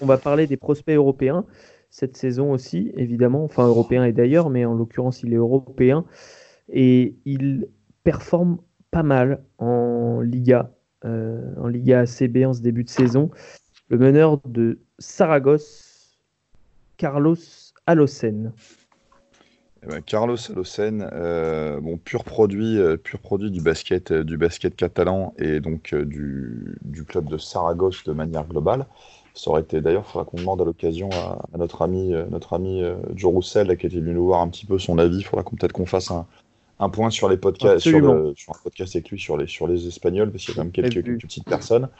On va parler des prospects européens cette saison aussi, évidemment, enfin européen et d'ailleurs, mais en l'occurrence il est européen et il performe pas mal en Liga, euh, en Liga ACB en ce début de saison. Le meneur de Saragosse, Carlos Alocen. Eh ben, Carlos Alocen, euh, pur produit, euh, pur produit du basket, du basket catalan et donc du, club de Saragosse de manière globale. Ça aurait été d'ailleurs, il faudra qu'on demande à l'occasion à, notre ami, euh, notre ami euh, Joe Roussel, qui était venu nous voir un petit peu son avis. Il faudra qu'on peut-être qu'on fasse un, un, point sur les podcasts, sur, le, sur, un podcast avec lui sur les, sur les Espagnols, parce qu'il y a quand même quelques, petites personnes.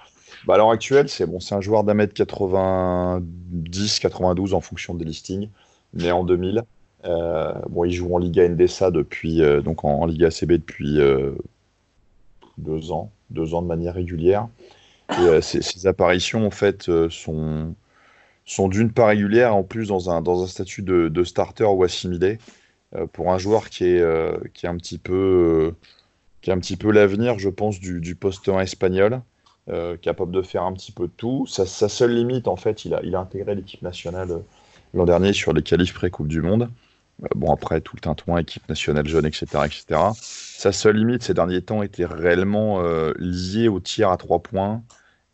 Bah, à l'heure actuelle, c'est bon, un joueur d'un mètre 90, 92 en fonction des listings, né en 2000. Euh, bon, il joue en Liga Endesa depuis, donc en, Liga ACB depuis deux ans, deux ans de manière régulière. Euh, ces, apparitions, en fait, euh, sont, sont d'une part régulières, en plus dans un, dans un statut de, starter ou assimilé, euh, pour un joueur qui est, qui est un petit peu, peu l'avenir, je pense, du, du poste 1 espagnol. capable de faire un petit peu de tout. Sa, sa seule limite, en fait, il a, il a intégré l'équipe nationale l'an dernier sur les qualifs pré-Coupe du Monde. Bon, après, tout le tintouin, équipe nationale jeune, etc., etc. Sa seule limite ces derniers temps était réellement liée au tir à trois points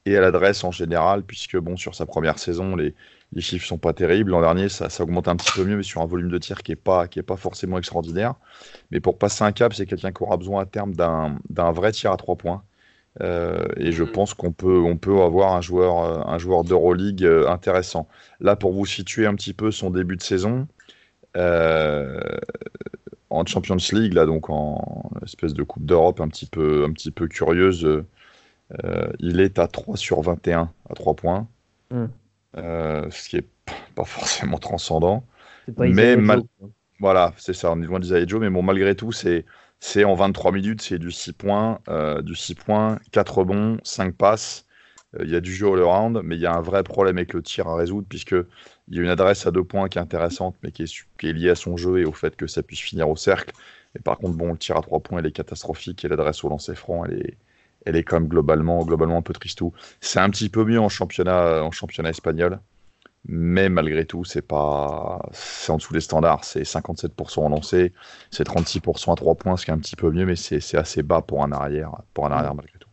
et à l'adresse en général, puisque bon, sur sa première saison, les, les chiffres sont pas terribles. L'an dernier, ça, ça augmente un petit peu mieux, mais sur un volume de tir qui est pas, qui est pas forcément extraordinaire. Mais pour passer un cap, c'est quelqu'un qui aura besoin à terme d'un vrai tir à trois points. et je mm. pense qu'on peut, on peut avoir un joueur, un joueur d'Euroleague intéressant. Là, pour vous situer un petit peu son début de saison, en Champions League, là, donc en espèce de Coupe d'Europe un petit peu, un petit peu curieuse, il est à 3 sur 21 à 3 points. Mm. ce qui est pas forcément transcendant. mais voilà, c'est ça, on est loin d'Isaiah Joe, mais bon, malgré tout, c'est c'est en 23 minutes, c'est du 6 points, euh, du 6 points, 4 rebonds, 5 passes. Euh, il y a du jeu all-around, mais il y a un vrai problème avec le tir à résoudre, puisqu'il y a une adresse à deux points qui est intéressante, mais qui est, liée à son jeu et au fait que ça puisse finir au cercle. Et par contre, bon, le tir à trois points, elle est catastrophique, et l'adresse au lancer franc, elle est, elle quand même globalement, globalement un peu tristou. C'est un petit peu mieux en championnat, en championnat espagnol mais malgré tout, c'est pas, c'est en dessous des standards. C'est 57% en lancé, c'est 36% à 3 points, ce qui est un petit peu mieux, mais c'est assez bas pour un arrière, pour un arrière malgré tout.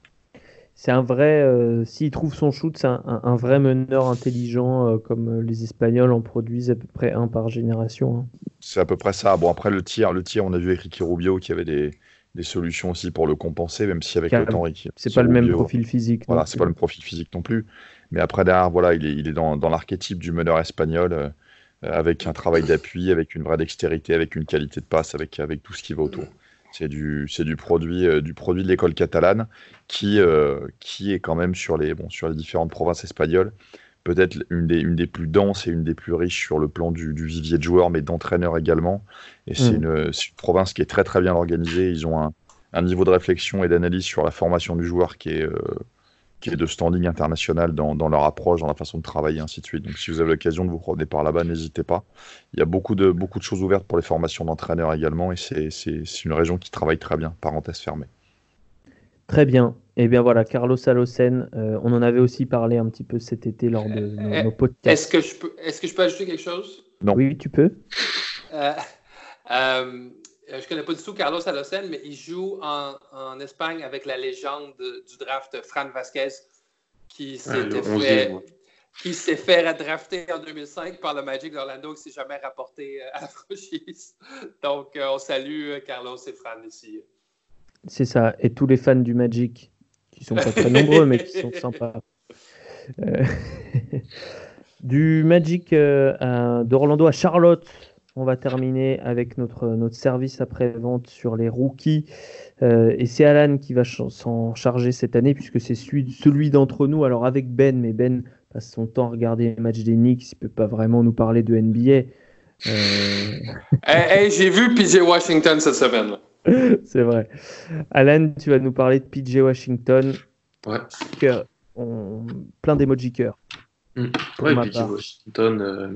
C'est un vrai, euh, s'il trouve son shoot, c'est un, vrai meneur intelligent, euh, comme euh, les Espagnols en produisent à peu près un par génération. Hein. C'est à peu près ça. Bon après le tir, le tir, on a vu avec Ricky Rubio qui avait des, des solutions aussi pour le compenser, même si avec le temps, c'est pas le même profil physique. Voilà, c'est pas le même profil physique non plus. Mais après, derrière, voilà, il est, il est dans, dans l'archétype du meneur espagnol, euh, avec un travail d'appui, avec une vraie dextérité, avec une qualité de passe, avec, avec tout ce qui va autour. C'est du, c'est du produit, euh, du produit de l'école catalane qui, euh, qui est quand même sur les, bon, sur les différentes provinces espagnoles, peut-être une des, une des plus denses et une des plus riches sur le plan du, du vivier de joueurs, mais d'entraîneurs également. Et c'est, mm. une, une, province qui est très très bien organisée. Ils ont un, un niveau de réflexion et d'analyse sur la formation du joueur qui est, qui est de standing international dans, dans, leur approche, dans la façon de travailler, ainsi de suite. Donc, si vous avez l'occasion de vous promener par là-bas, n'hésitez pas. Il y a beaucoup de, beaucoup de choses ouvertes pour les formations d'entraîneurs également, et c'est une région qui travaille très bien, parenthèse fermée. Très bien. Et eh bien voilà, Carlos Alocen, euh, on en avait aussi parlé un petit peu cet été lors de nos, nos podcasts. Est-ce que, je peux, est -ce que je peux ajouter quelque chose? Non. Oui, tu peux. Euh, euh, je ne connais pas du tout Carlos Alocen, mais il joue en, en, Espagne avec la légende du draft Fran Vasquez, qui s'était fait, qui s'est fait drafter en 2005 par le Magic d'Orlando, qui s'est jamais rapporté euh, à la franchise. Donc, euh, on salue Carlos et Fran ici. C'est ça. Et tous les fans du Magic, qui sont pas très nombreux, mais qui sont sympas. du Magic d'Orlando à Charlotte, on va terminer avec notre, notre service après-vente sur les rookies. Euh, et c'est Alan qui va s'en charger cette année, puisque c'est celui, celui d'entre nous. Alors avec Ben, mais Ben passe son temps à regarder les matchs des Knicks, il ne peut pas vraiment nous parler de NBA. Euh... J'ai vu PJ Washington cette semaine. c'est vrai. Alan, tu vas nous parler de PJ Washington. Ouais. Plein d'emoji cœur. Mmh. Ouais, PJ Washington. Euh,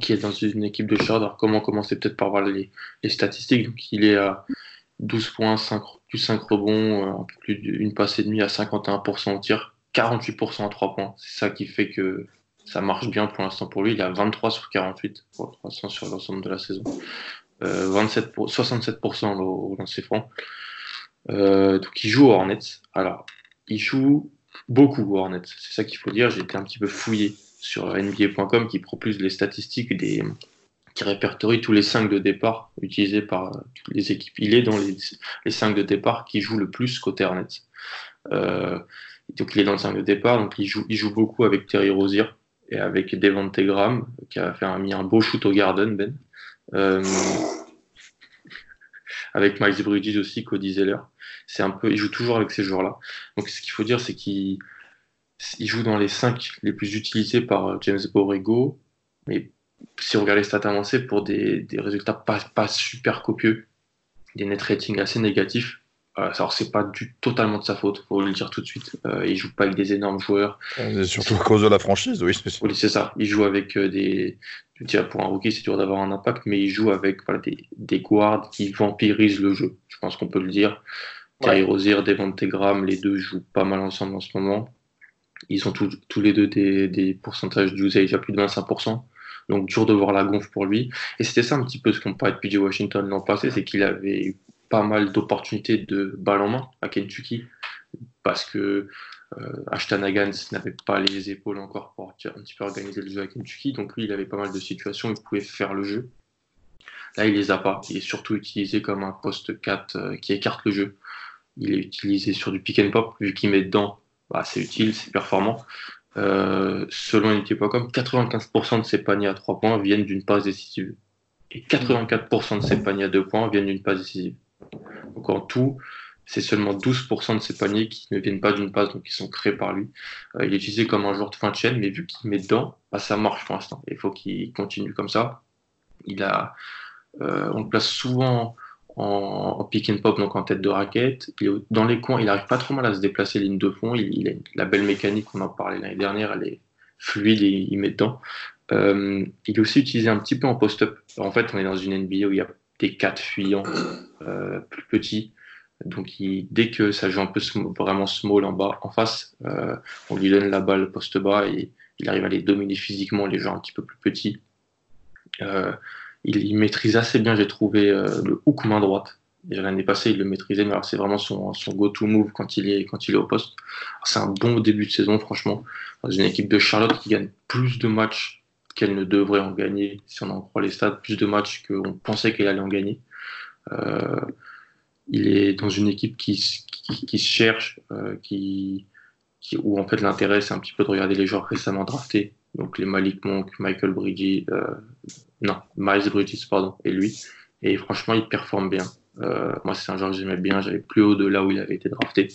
qui est dans une équipe de Charlotte. Alors, comment commencer peut-être par voir les, statistiques. Donc, il est à 12 points, 5, plus 5 rebonds, euh, plus d'une passe et demie à 51% au tir, 48% à 3 points. C'est ça qui fait que ça marche bien pour l'instant pour lui. Il à 23 sur 48 pour l'instant sur l'ensemble de la saison. Euh, 27 pour, 67% au, lancer franc. Euh, donc il joue au Hornets. Alors, il joue beaucoup au Hornets. C'est ça qu'il faut dire. J'ai été un petit peu fouillé sur NBA.com qui propose les statistiques des, qui répertorie tous les 5 de départ utilisés par les équipes. Il est dans les, les 5 de départ qui jouent le plus côté Hornets. Euh, donc il est dans le 5 de départ, donc il joue, il joue beaucoup avec Terry Rozier et avec Devante Graham qui a fait un, mis un beau shoot au Garden, Ben. Euh, avec Miles Bridges aussi, Cody Zeller. C'est un peu, il joue toujours avec ces joueurs-là. Donc ce qu'il faut dire, c'est qu'il il joue dans les 5 les plus utilisés par euh, James Borrego, mais si on regarde les stats avancées, pour des, des résultats pas, pas, super copieux, des net ratings assez négatifs. Euh, alors c'est pas du totalement de sa faute, faut le dire tout de suite. Euh, il joue pas avec des énormes joueurs. surtout à cause de la franchise, oui. Oui, c'est ça. Il joue avec euh, des. Pour un rookie, c'est dur d'avoir un impact, mais il joue avec voilà, des, des guards qui vampirisent le jeu. Je pense qu'on peut le dire. Ouais. Terry Rozier, Devante Graham, les deux jouent pas mal ensemble en ce moment. Ils ont tous, les deux des, pourcentages d'usage à plus de 25%. Donc dur de voir la gonfle pour lui. Et c'était ça un petit peu ce qu'on parlait de PJ Washington l'an passé, c'est qu'il avait eu pas mal d'opportunités de balle en main à Kentucky parce que euh, Ashton n'avait pas les épaules encore pour un petit peu organiser le jeu à Kentucky. Donc lui, il avait pas mal de situations il pouvait faire le jeu. Là, il les a pas. Il est surtout utilisé comme un poste 4 euh, qui écarte le jeu. il est utilisé sur du pick and pop, vu qu'il met dedans, bah, c'est utile, c'est performant. Euh, selon NT.com, 95% de ses paniers à 3 points viennent d'une passe décisive. Et 84% de ses paniers à 2 points viennent d'une passe décisive. Donc en tout, c'est seulement 12% de ses paniers qui ne viennent pas d'une passe, donc qui sont créés par lui. Euh, il est utilisé comme un joueur de fin de chaîne, mais vu qu'il met dedans, bah, ça marche pour l'instant. Il faut qu'il continue comme ça. Il a, euh, on le place souvent en, pick and pop, donc en tête de raquette. dans les coins, il n'arrive pas trop mal à se déplacer ligne de fond. Il, a la belle mécanique, on en parlait l'année dernière, elle est fluide et il met dedans. Euh, il est aussi utilisé un petit peu en post-up. En fait, on est dans une NBA où il y a des quatre fuyants euh, plus petits. Donc, dès que ça joue un peu vraiment small en bas, en face, euh, on lui donne la balle post bas et il arrive à les dominer physiquement, les gens un petit peu plus petits il, maîtrise assez bien, j'ai trouvé, euh, le hook main droite. L'année passée, il le maîtrisait, mais c'est vraiment son, go-to move quand il est, au poste. C'est un bon début de saison, franchement. Dans une équipe de Charlotte qui gagne plus de matchs qu'elle ne devrait en gagner, si on en croit les stats, plus de matchs qu'on pensait qu'elle allait en gagner. Euh, il est dans une équipe qui, se cherche, euh, où en fait l'intérêt c'est un petit peu de regarder les joueurs récemment draftés, donc les Malik Monk, Michael Bridges, non, Miles Bridges, pardon, et lui. Et franchement, il performe bien. Euh, moi, c'est un joueur que j'aimais bien. J'avais plus haut de là où il avait été drafté.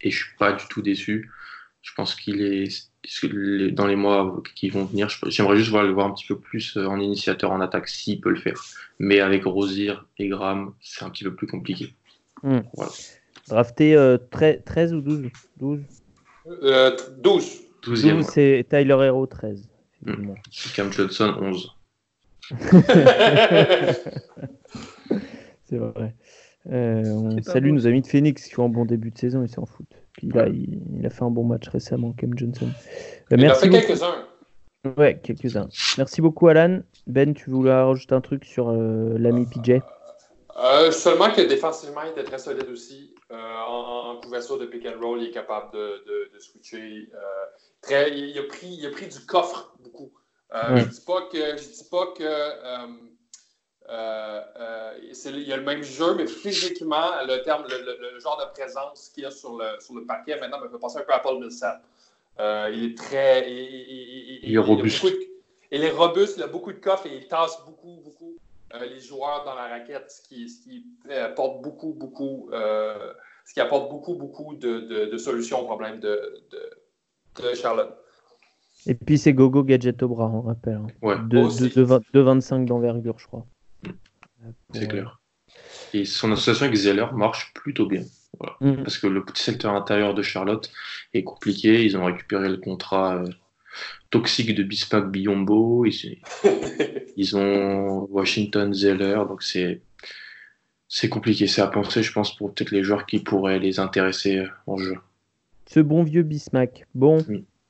Et je suis pas du tout déçu. Je pense qu'il est dans les mois qui vont venir. J'aimerais juste voir, le voir un petit peu plus euh, en initiateur en attaque s'il peut le faire. Mais avec Rosier et Graham, c'est un petit peu plus compliqué. Hmm. Drafté 13, euh, ou 12 12 12. 12 c'est Tyler Hero 13. Hmm. Cam Johnson 11. c'est vrai. Euh, on salue nos amis de Phoenix qui ont un bon début de saison, ils s'en foutent. Puis là, il, a fait un bon match récemment, Cam Johnson. Euh, il a fait quelques-uns. Ouais, quelques-uns. Merci beaucoup, Alan. Ben, tu voulais rajouter un truc sur euh, l'ami PJ Seulement que défensivement, il était très solide aussi. en, couverture de pick and roll, il est capable de, switcher. très, il, a pris, il a pris du coffre beaucoup. Euh, je ne dis pas que, je dis pas que euh, euh, il y a le même jeu, mais physiquement, le, terme, le, genre de présence qu'il y a sur le, sur le parquet, maintenant, me fait penser un peu à Paul Millsap. il est très. Il, il, est robuste. Il, est robuste, il a beaucoup de coffre et il tasse beaucoup, beaucoup les joueurs dans la raquette, ce qui, ce qui apporte beaucoup, beaucoup. ce qui apporte beaucoup, beaucoup de, de, de solutions aux problèmes de, de Charlotte. Et puis c'est Gogo Gadget au bras, on rappelle. Hein. Ouais. De, 25 d'envergure, je crois. C'est clair. Et son association avec Zeller marche plutôt bien. Mm. Parce que le petit secteur intérieur de Charlotte est compliqué. Ils ont récupéré le contrat euh, toxique de Bispak Biombo. Ils, ils, ont Washington Zeller. Donc c'est c'est compliqué. C'est à penser, je pense, pour peut-être les joueurs qui pourraient les intéresser euh, en jeu. Ce bon vieux Bismack. Bon,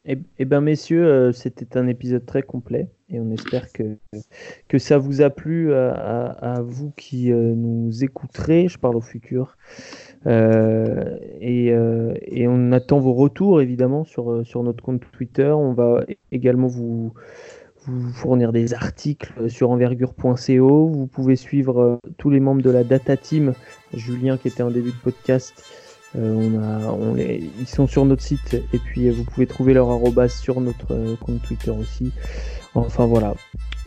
eh, eh bien, messieurs, euh, c'était un épisode très complet et on espère que, ça vous a plu euh, à, vous qui euh, nous écouterez. Je parle au futur. et, on attend vos retours évidemment sur, notre compte Twitter. On va également vous, vous fournir des articles sur envergure.co. Vous pouvez suivre tous les membres de la Data Team. Julien qui était en début de podcast a, les, ils sont sur notre site et puis euh, vous pouvez trouver leur arrobas sur notre euh, compte Twitter aussi. Enfin voilà.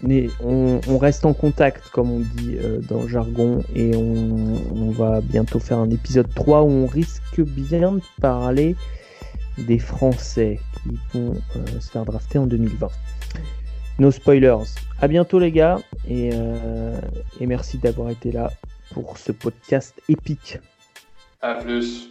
Mais on, reste en contact comme on dit dans le jargon et on, va bientôt faire un épisode 3 où on risque bien de parler des Français qui vont se faire drafter en 2020. No spoilers. À bientôt les gars et merci d'avoir été là pour ce podcast épique. À plus.